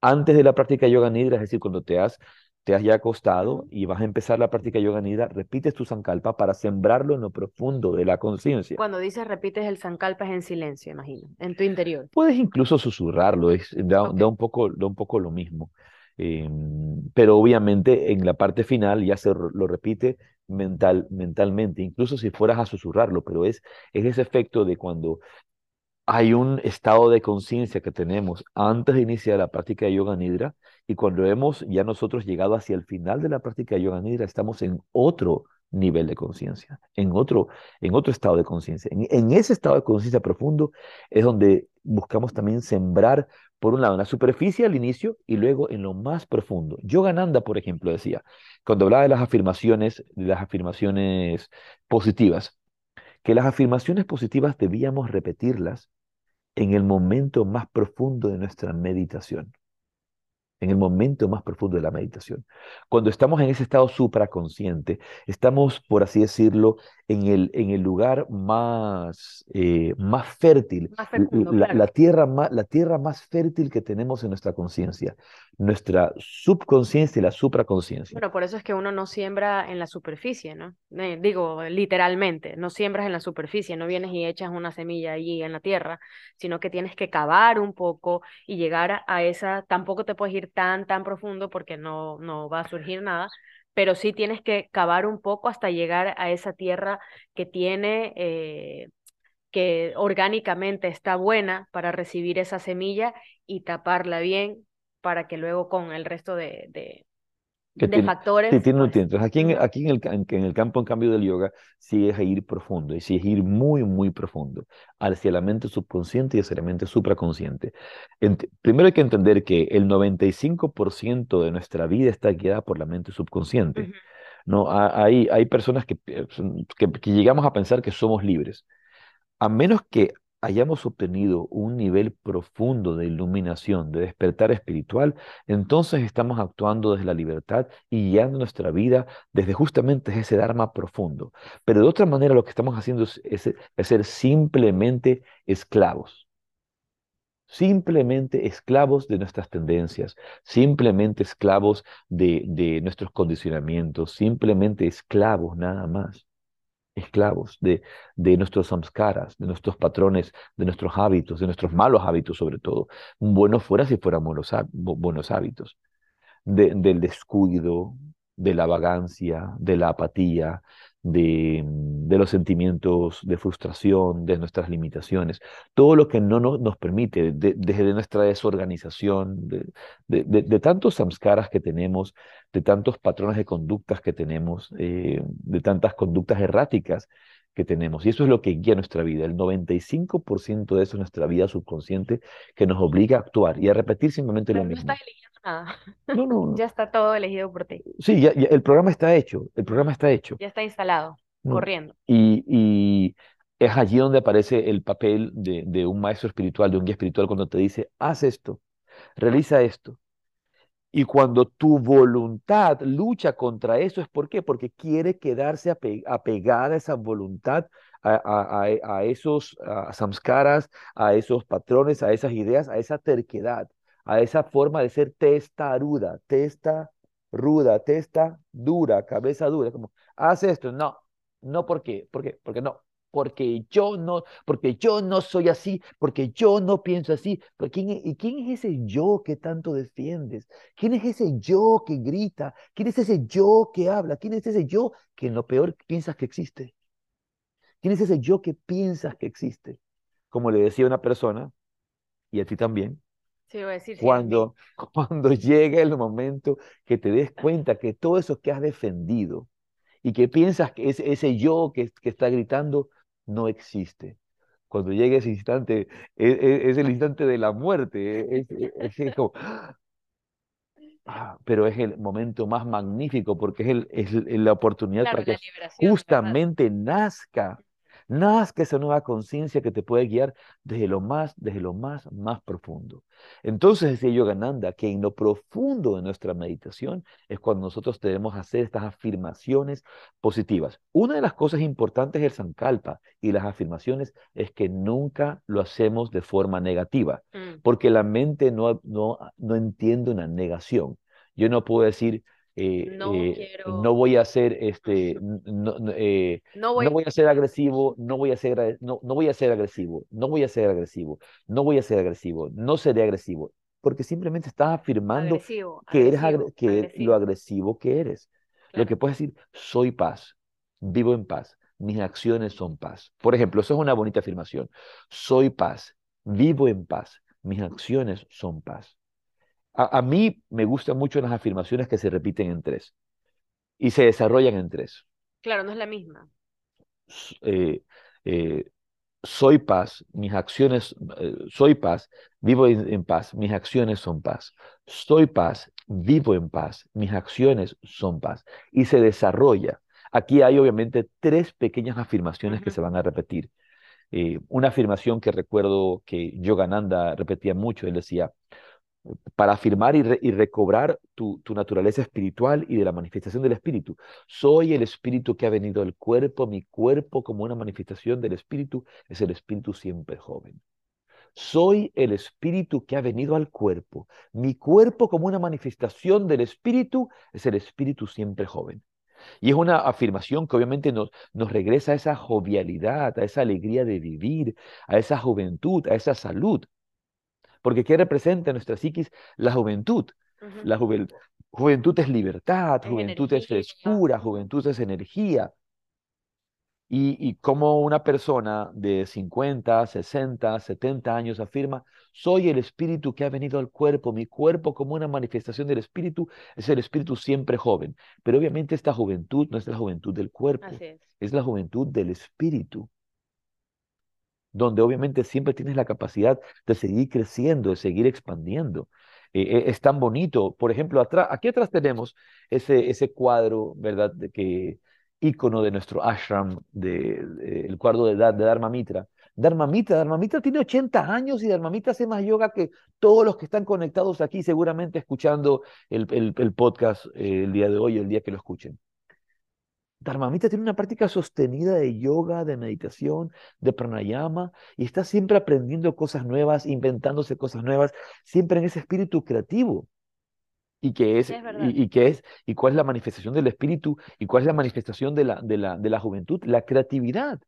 antes de la práctica de yoga nidra, es decir, cuando te has te has ya acostado y vas a empezar la práctica yoga nidra, repites tu sankalpa para sembrarlo en lo profundo de la conciencia. Cuando dices repites el sankalpa es en silencio, imagino, en tu interior. Puedes incluso susurrarlo, es, da, un poco, da un poco lo mismo. Em, pero obviamente en la parte final ya se lo repite mental, mentalmente, incluso si fueras a susurrarlo, pero es, es ese efecto de cuando hay un estado de conciencia que tenemos antes de iniciar la práctica de yoga nidra y cuando hemos ya nosotros llegado hacia el final de la práctica de yoga nidra estamos en otro nivel de conciencia, en otro, en otro estado de conciencia. En, ese estado de conciencia profundo es donde buscamos también sembrar, por un lado, en la superficie al inicio y luego en lo más profundo. Yogananda, por ejemplo, decía, cuando hablaba de las afirmaciones, de las afirmaciones positivas, que las afirmaciones positivas debíamos repetirlas en el momento más profundo de nuestra meditación en el momento más profundo de la meditación. Cuando estamos en ese estado supraconsciente, estamos, por así decirlo, en el, en el lugar más, eh, más fértil, la, tierra más, la tierra más fértil que tenemos en nuestra conciencia, nuestra subconsciencia y la supraconsciencia. Bueno, por eso es que uno no siembra en la superficie, ¿no? Eh, digo, literalmente, no siembras en la superficie, no vienes y echas una semilla allí en la tierra, sino que tienes que cavar un poco y llegar a esa, tampoco te puedes ir tan, tan profundo porque no, no va a surgir nada, pero sí tienes que cavar un poco hasta llegar a esa tierra que tiene, eh, que orgánicamente está buena para recibir esa semilla y taparla bien para que luego con el resto de, de factores. Sí, tiene pues, nutrientes. Aquí, en, aquí en, el, en, el campo, en cambio del yoga, sí es ir profundo, y sí es ir muy, muy profundo, hacia la mente subconsciente y hacia la mente supraconsciente. primero hay que entender que el 95% de nuestra vida está guiada por la mente subconsciente. ¿no? Hay, hay personas que, que, que llegamos a pensar que somos libres. A menos que hayamos obtenido un nivel profundo de iluminación, de despertar espiritual, entonces estamos actuando desde la libertad y guiando nuestra vida desde justamente ese Dharma profundo. Pero de otra manera lo que estamos haciendo es, ser simplemente esclavos. Simplemente esclavos de nuestras tendencias, simplemente esclavos de, de nuestros condicionamientos, simplemente esclavos nada más esclavos de, de nuestros samskaras, de nuestros patrones, de nuestros hábitos, de nuestros malos hábitos sobre todo. Bueno fuera si fueran buenos, buenos hábitos. del descuido, de la vagancia, de la apatía, de, los sentimientos de frustración, de nuestras limitaciones, todo lo que no nos, permite, desde nuestra desorganización, de, de, tantos samskaras que tenemos, de tantos patrones de conductas que tenemos, eh, de tantas conductas erráticas que tenemos. Y eso es lo que guía nuestra vida. El 95% de eso es nuestra vida subconsciente que nos obliga a actuar y a repetir simplemente lo mismo. No, no, Ya está todo elegido por ti. Sí, ya, el programa está hecho, el programa está hecho. Ya está instalado, corriendo. Y, y, es allí donde aparece el papel de, de un maestro espiritual, de un guía espiritual, cuando te dice, haz esto, realiza esto. Y cuando tu voluntad lucha contra eso, ¿es por qué? Porque quiere quedarse apegada a esa voluntad, a, a esos samskaras, a esos patrones, a esas ideas, a esa terquedad a esa forma de ser testa ruda, testa ruda, testa dura, cabeza dura, como, haz esto, no, no, ¿por qué? ¿Por qué? Porque no, porque yo no, porque yo no soy así, porque yo no pienso así. ¿quién, e, ¿Y quién es ese yo que tanto defiendes? ¿Quién es ese yo que grita? ¿Quién es ese yo que habla? ¿Quién es ese yo que en lo peor piensas que existe? ¿Quién es ese yo que piensas que existe? Como le decía una persona, y a ti también, cuando, cuando llegue el momento que te des cuenta que todo eso que has defendido y que piensas que ese, ese yo que, que, está gritando no existe. Cuando llegue ese instante, e, e, es, el instante de la muerte. Es, es, como, ah, pero es el momento más magnífico porque es, el, es la oportunidad para que justamente nazca nazca esa nueva conciencia que te puede guiar desde lo más, desde lo más, más profundo. Entonces decía Yogananda que en lo profundo de nuestra meditación es cuando nosotros debemos hacer estas afirmaciones positivas. Una de las cosas importantes del Sankalpa y las afirmaciones es que nunca lo hacemos de forma negativa, mm. porque la mente no, no, no entiende una negación. Yo no puedo decir, eh, no, eh, no, voy a ser este no, eh, no, voy... no, voy... a ser agresivo no voy a ser no, no voy a ser agresivo no voy a ser agresivo no voy a ser agresivo no seré agresivo porque simplemente estás afirmando que eres que lo agresivo. que eres. Lo que puedes decir soy paz vivo en paz mis acciones son paz. Por ejemplo eso es una bonita afirmación soy paz vivo en paz mis acciones son paz a, mí me gustan mucho las afirmaciones que se repiten en tres y se desarrollan en tres. Claro, no es la misma. Eh, eh, soy paz, mis acciones, eh, soy paz, vivo en, paz, mis acciones son paz. Soy paz, vivo en paz, mis acciones son paz. Y se desarrolla. Aquí hay obviamente tres pequeñas afirmaciones que se van a repetir. una afirmación que recuerdo que Yogananda repetía mucho, él decía, para afirmar y, recobrar tu, naturaleza espiritual y de la manifestación del espíritu. Soy el espíritu que ha venido al cuerpo, mi cuerpo como una manifestación del espíritu es el espíritu siempre joven. Soy el espíritu que ha venido al cuerpo, mi cuerpo como una manifestación del espíritu es el espíritu siempre joven. Y es una afirmación que obviamente nos, nos regresa a esa jovialidad, a esa alegría de vivir, a esa juventud, a esa salud. Porque ¿qué representa en nuestra psiquis? La juventud. La juventud es libertad, juventud es frescura, juventud es energía. Y, y como una persona de 50, 60, 70 años afirma, soy el espíritu que ha venido al cuerpo, mi cuerpo como una manifestación del espíritu es el espíritu siempre joven. Pero obviamente esta juventud no es la juventud del cuerpo, es la juventud del espíritu donde obviamente siempre tienes la capacidad de seguir creciendo, de seguir expandiendo. Eh, eh, es tan bonito. Por ejemplo, aquí atrás tenemos ese, cuadro, ¿verdad? De que ícono de nuestro ashram, de, el cuadro de, de, Dharma Mitra, Dharmamita, Dharmamita tiene 80 años y Dharmamita hace más yoga que todos los que están conectados aquí, seguramente escuchando el, el, podcast eh, el día de hoy, el día que lo escuchen. Dharmamita tiene una práctica sostenida de yoga, de meditación, de pranayama, y está siempre aprendiendo cosas nuevas, inventándose cosas nuevas, siempre en ese espíritu creativo. Y que es, y, que es, y cuál es la manifestación del espíritu, y cuál es la manifestación de la, de la, de la juventud, la creatividad.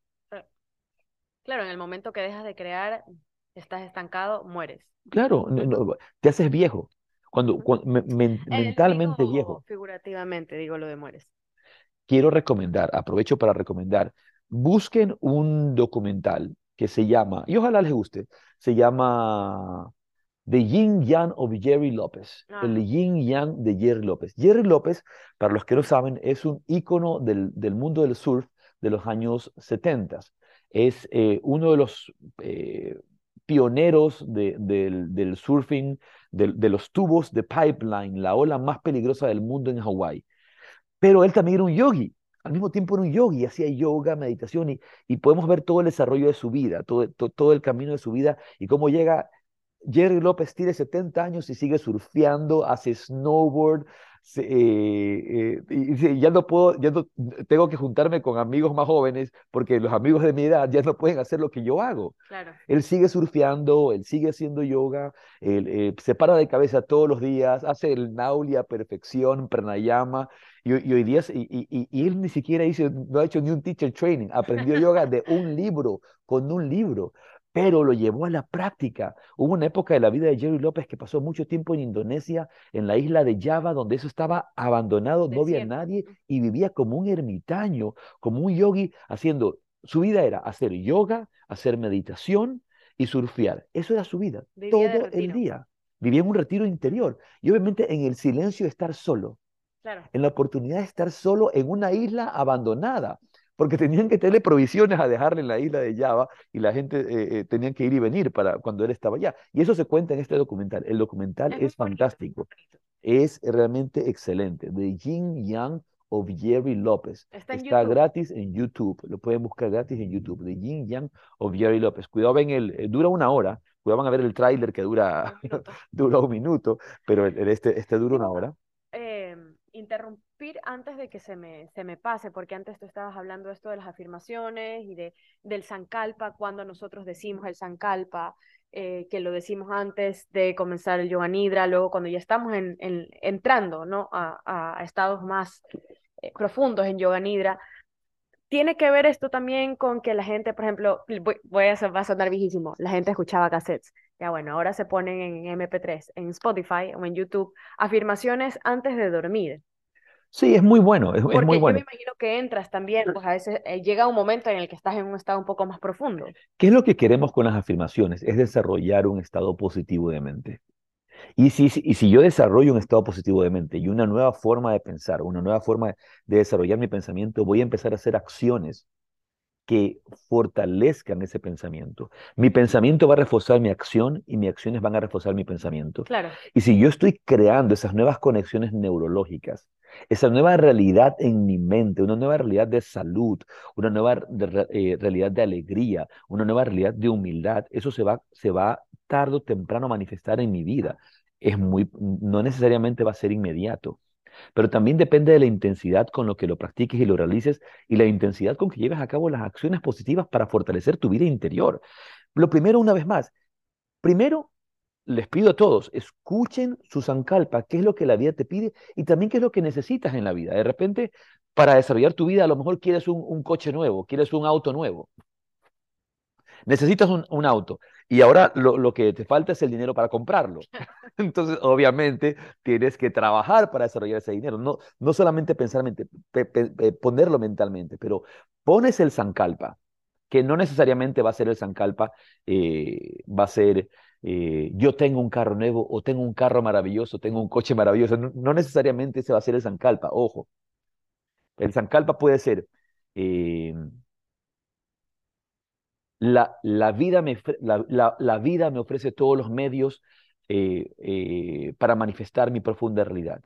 Claro, en el momento que dejas de crear, estás estancado, mueres. Claro, te haces viejo. Cuando, mentalmente viejo. Figurativamente digo lo de mueres quiero recomendar, aprovecho para recomendar, busquen un documental que se llama, y ojalá les guste, se llama The Yin Yang of Jerry López, el ah. Yin Yang de Jerry López. Jerry López, para los que no saben, es un ícono del, mundo del surf de los años 70. Es eh, uno de los eh, pioneros del, surfing, de, los tubos de pipeline, la ola más peligrosa del mundo en Hawái. Pero él también era un yogi, al mismo tiempo era un yogi, hacía yoga, meditación y, y podemos ver todo el desarrollo de su vida, todo, todo, el camino de su vida y cómo llega Jerry López tiene 70 años y sigue surfeando, hace snowboard, eh, eh, y, ya no puedo, ya no, tengo que juntarme con amigos más jóvenes porque los amigos de mi edad ya no pueden hacer lo que yo hago. Claro. Él sigue surfeando, él sigue haciendo yoga, él, eh, se para de cabeza todos los días, hace el nauli a perfección, pranayama, y, hoy día, y, y, él ni siquiera hizo, no ha hecho ni un teacher training, aprendió yoga de un libro, con un libro pero lo llevó a la práctica. Hubo una época de la vida de Jerry López que pasó mucho tiempo en Indonesia, en la isla de Java, donde eso estaba abandonado, no había nadie y vivía como un ermitaño, como un yogi, haciendo, su vida era hacer yoga, hacer meditación y surfear. Eso era su vida, todo el día. Vivía en un retiro interior y obviamente en el silencio de estar solo. En la oportunidad de estar solo en una isla abandonada porque tenían que tenerle provisiones a dejarle en la isla de Java y la gente eh, eh, tenía que ir y venir para cuando él estaba allá. Y eso se cuenta en este documental. El documental es, fantástico, es realmente excelente. The Yin Yang of Jerry López. Está, gratis en YouTube, lo pueden buscar gratis en YouTube. The Yin Yang of Jerry López. Cuidado, ven, el, eh, dura una hora. Cuidado, van a ver el tráiler que dura un, dura un minuto, pero este, este dura una hora. Eh, interrumpir antes de que se me, se me pase, porque antes tú estabas hablando esto de las afirmaciones y de, del Sankalpa, cuando nosotros decimos el Sankalpa, eh, que lo decimos antes de comenzar el Yoga Nidra, luego cuando ya estamos en, entrando ¿no? a, a, estados más eh, profundos en Yoga Nidra, tiene que ver esto también con que la gente, por ejemplo, voy, a, va a sonar viejísimo, la gente escuchaba cassettes. Ya bueno, ahora se ponen en MP3, en Spotify o en YouTube, afirmaciones antes de dormir. Sí, es muy bueno, es, muy bueno. Yo me imagino que entras también, pues a veces eh, llega un momento en el que estás en un estado un poco más profundo. ¿Qué es lo que queremos con las afirmaciones? Es desarrollar un estado positivo de mente. Y si, y si yo desarrollo un estado positivo de mente y una nueva forma de pensar, una nueva forma de desarrollar mi pensamiento, voy a empezar a hacer acciones que fortalezcan ese pensamiento. Mi pensamiento va a reforzar mi acción y mis acciones van a reforzar mi pensamiento. Claro. Y si yo estoy creando esas nuevas conexiones neurológicas, esa nueva realidad en mi mente, una nueva realidad de salud, una nueva eh, realidad de alegría, una nueva realidad de humildad, eso se va, se va tarde o temprano a manifestar en mi vida. Es muy, no necesariamente va a ser inmediato, pero también depende de la intensidad con lo que lo practiques y lo realices y la intensidad con que lleves a cabo las acciones positivas para fortalecer tu vida interior. Lo primero, una vez más, primero les pido a todos, escuchen su zancalpa, qué es lo que la vida te pide y también qué es lo que necesitas en la vida. De repente, para desarrollar tu vida, a lo mejor quieres un, coche nuevo, quieres un auto nuevo. Necesitas un, auto y ahora lo, que te falta es el dinero para comprarlo. Entonces, obviamente, tienes que trabajar para desarrollar ese dinero. No, no solamente pensar, ponerlo mentalmente, pero pones el zancalpa, que no necesariamente va a ser el zancalpa, eh, va a ser eh, yo tengo un carro nuevo o tengo un carro maravilloso, tengo un coche maravilloso. No, necesariamente ese va a ser el Zancalpa, ojo. El Zancalpa puede ser, eh, la, la, vida me, la, la, vida me ofrece todos los medios eh, para manifestar mi profunda realidad.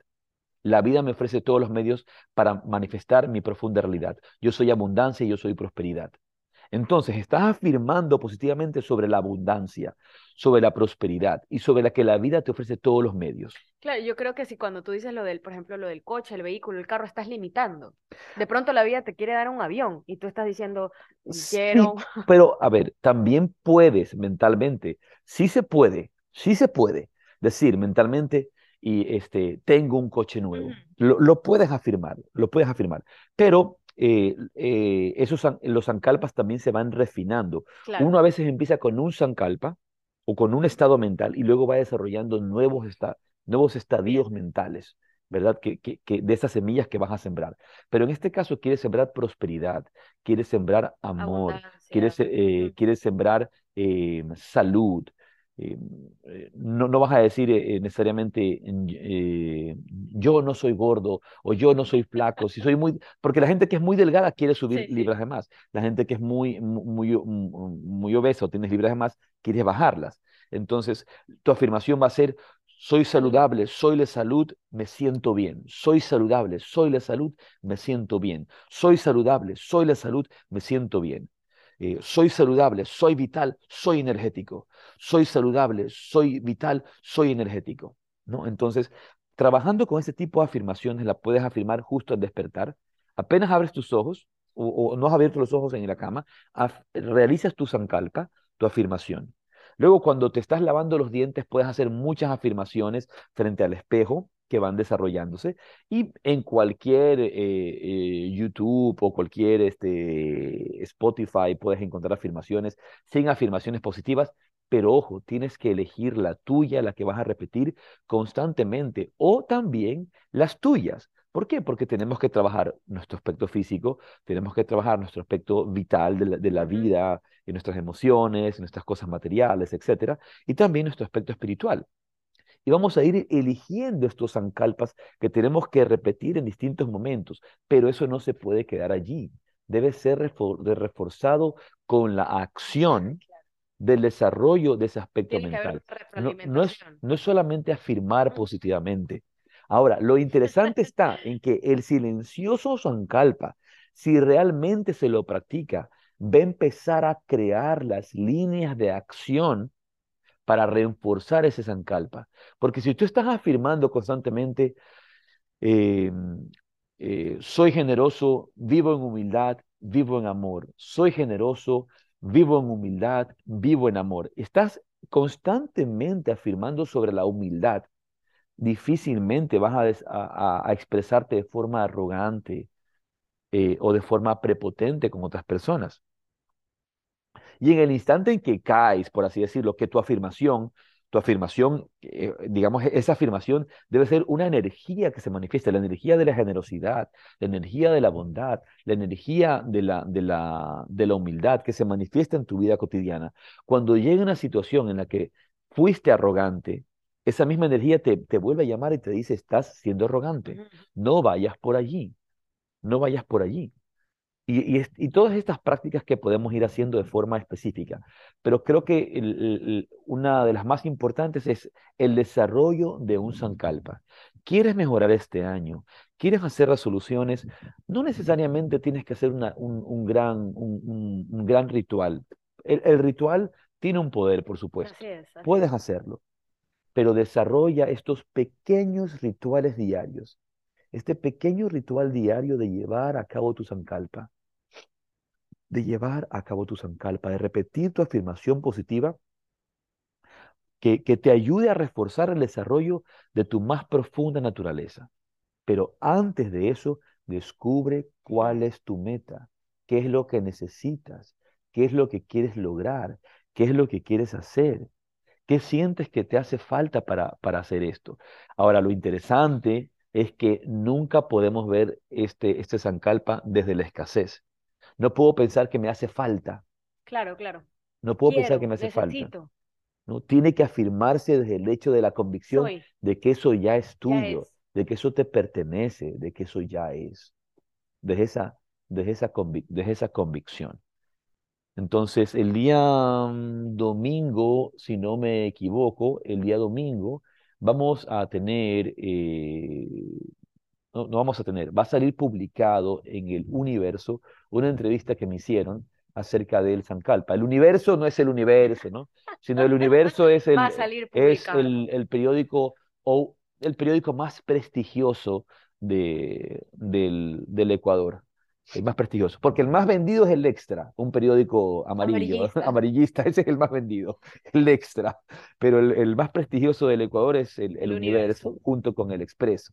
La vida me ofrece todos los medios para manifestar mi profunda realidad. Yo soy abundancia y yo soy prosperidad. Entonces, estás afirmando positivamente sobre la abundancia, sobre la prosperidad y sobre la que la vida te ofrece todos los medios. Claro, yo creo que si cuando tú dices lo del, por ejemplo, lo del coche, el vehículo, el carro, estás limitando. De pronto la vida te quiere dar un avión y tú estás diciendo, Sí, quiero... pero a ver, también puedes mentalmente, sí se puede, sí se puede decir mentalmente y este, tengo un coche nuevo. Lo, lo puedes afirmar, lo puedes afirmar, pero eh, eh, esos, los sankalpas también se van refinando. Claro. Uno a veces empieza con un sankalpa o con un estado mental y luego va desarrollando nuevos, esta- nuevos estadios mentales, ¿verdad? Que, que, que de esas semillas que vas a sembrar. Pero en este caso quieres sembrar prosperidad, quieres sembrar amor, quieres, eh, quieres sembrar eh, salud. Eh, eh, no, no vas a decir eh, necesariamente en- eh, yo no soy gordo o yo no soy flaco, si soy muy, porque la gente que es muy delgada quiere subir Sí, libras de más, la gente que es muy, mu- muy, mu- muy obesa o tienes libras de más, quiere bajarlas. Entonces, tu afirmación va a ser, soy Salud. saludable, soy de salud, me siento bien, soy saludable, soy de salud, me siento bien, soy saludable, soy de salud, me siento bien. Eh, soy saludable, soy vital, soy energético. Soy saludable, soy vital, soy energético. ¿no? Entonces, trabajando con ese tipo de afirmaciones, la puedes afirmar justo al despertar. Apenas abres tus ojos, o, no has abierto los ojos en la cama, realizas tu sankalpa, tu afirmación. Luego, cuando te estás lavando los dientes, puedes hacer muchas afirmaciones frente al espejo que van desarrollándose. Y en cualquier eh, eh, YouTube o cualquier este, Spotify puedes encontrar afirmaciones, 100 afirmaciones positivas, pero ojo, tienes que elegir la tuya, la que vas a repetir constantemente, o también las tuyas. ¿Por qué? Porque tenemos que trabajar nuestro aspecto físico, tenemos que trabajar nuestro aspecto vital de la, de la vida, en nuestras emociones, en nuestras cosas materiales, etcétera, y también nuestro aspecto espiritual. Y vamos a ir eligiendo estos sankalpas que tenemos que repetir en distintos momentos, pero eso no se puede quedar allí. Debe ser refor- reforzado con la acción Claro. del desarrollo de ese aspecto Tiene mental. No, no es, no es solamente afirmar positivamente. Ahora, lo interesante está en que el silencioso sankalpa, si realmente se lo practica, va a empezar a crear las líneas de acción para reforzar ese sankalpa. Porque si tú estás afirmando constantemente, eh, eh, soy generoso, vivo en humildad, vivo en amor, soy generoso, vivo en humildad, vivo en amor. Estás constantemente afirmando sobre la humildad. Difícilmente vas a, expresarte de forma arrogante eh, o de forma prepotente con otras personas. Y en el instante en que caes, por así decirlo, que tu afirmación, tu afirmación, eh, digamos, e- esa afirmación debe ser una energía que se manifiesta, la energía de la generosidad, la energía de la bondad, la energía de la, de la, de la humildad que se manifiesta en tu vida cotidiana. Cuando llega una situación en la que fuiste arrogante, esa misma energía te, te vuelve a llamar y te dice, estás siendo arrogante. No vayas por allí, no vayas por allí. Y, y es- y todas estas prácticas que podemos ir haciendo de forma específica. Pero creo que el- el- el- una de las más importantes es el desarrollo de un sankalpa. ¿Quieres mejorar este año? ¿Quieres hacer resoluciones? No necesariamente tienes que hacer una- un, un gran, un, gran ritual. El, el ritual tiene un poder, por Así supuesto. es, así Puedes es. hacerlo, pero desarrolla estos pequeños rituales diarios. Este pequeño ritual diario de llevar a cabo tu sankalpa de llevar a cabo tu sankalpa, de repetir tu afirmación positiva que, que te ayude a reforzar el desarrollo de tu más profunda naturaleza. Pero antes de eso, descubre cuál es tu meta, qué es lo que necesitas, qué es lo que quieres lograr, qué es lo que quieres hacer, qué sientes que te hace falta para, para hacer esto. Ahora, lo interesante es que nunca podemos ver este, este sankalpa desde la escasez. No puedo pensar que me hace falta. Claro, claro. No puedo pensar que me hace falta, ¿no? Tiene que afirmarse desde el hecho de la convicción soy, de que eso ya es ya tuyo, es. de que eso te pertenece, de que eso ya es, desde esa, desde esa, convic- desde esa convicción. Entonces, el día mm, domingo, si no me equivoco, el día domingo vamos a tener, eh, no, no vamos a tener, va a salir publicado en el Universo una entrevista que me hicieron acerca del Sankalpa. El universo no es el universo, ¿no? Sino el universo es el, es el, el periódico o el periódico más prestigioso de, del, del Ecuador. El más prestigioso. Porque el más vendido es el Extra, un periódico amarillo, Amarillista. amarillista, ese es el más vendido, el Extra. Pero el, el más prestigioso del Ecuador es el, el El Universo, Universo. junto con el Expreso.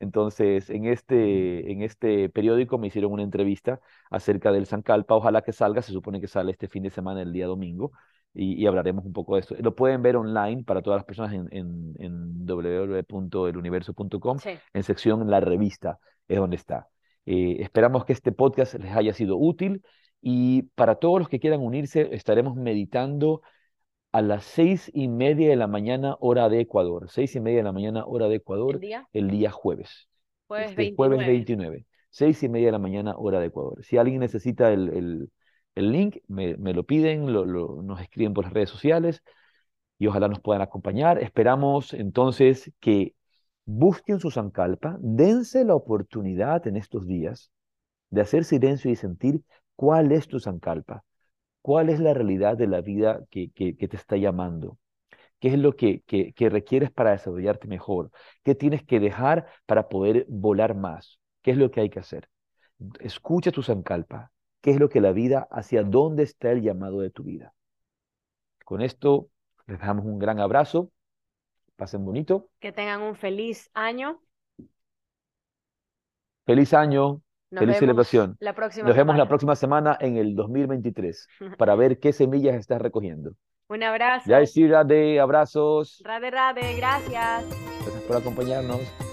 Entonces, en este, en este periódico me hicieron una entrevista acerca del Zancalpa. Ojalá que salga, se supone que sale este fin de semana, el día domingo, y, y hablaremos un poco de esto. Lo pueden ver online para todas las personas en, en, en www.eluniverso.com, Sí. en sección La Revista, es donde está. Eh, esperamos que este podcast les haya sido útil y para todos los que quieran unirse, estaremos meditando a las seis y media de la mañana, hora de Ecuador. Seis y media de la mañana, hora de Ecuador El día el día jueves. jueves Este jueves 29. 29, seis y media de la mañana, hora de Ecuador. Si alguien necesita el, el- el link, me, me lo piden, lo- lo- nos escriben por las redes sociales y ojalá nos puedan acompañar. Esperamos entonces que busquen su Zancalpa, dense la oportunidad en estos días de hacer silencio y sentir cuál es tu Zancalpa, cuál es la realidad de la vida que, que, que te está llamando. ¿Qué es lo que, que, que requieres para desarrollarte mejor? ¿Qué tienes que dejar para poder volar más? ¿Qué es lo que hay que hacer? Escucha tu Sankalpa. ¿Qué es lo que la vida, hacia dónde está el llamado de tu vida? Con esto les dejamos un gran abrazo. Pasen bonito. Que tengan un feliz año. Feliz año. Nos Feliz celebración. la próxima Nos vemos la semana. próxima semana en el 2023 para ver qué semillas estás recogiendo. Un abrazo. Ya es de abrazos. Rade, rade, gracias. Gracias por acompañarnos.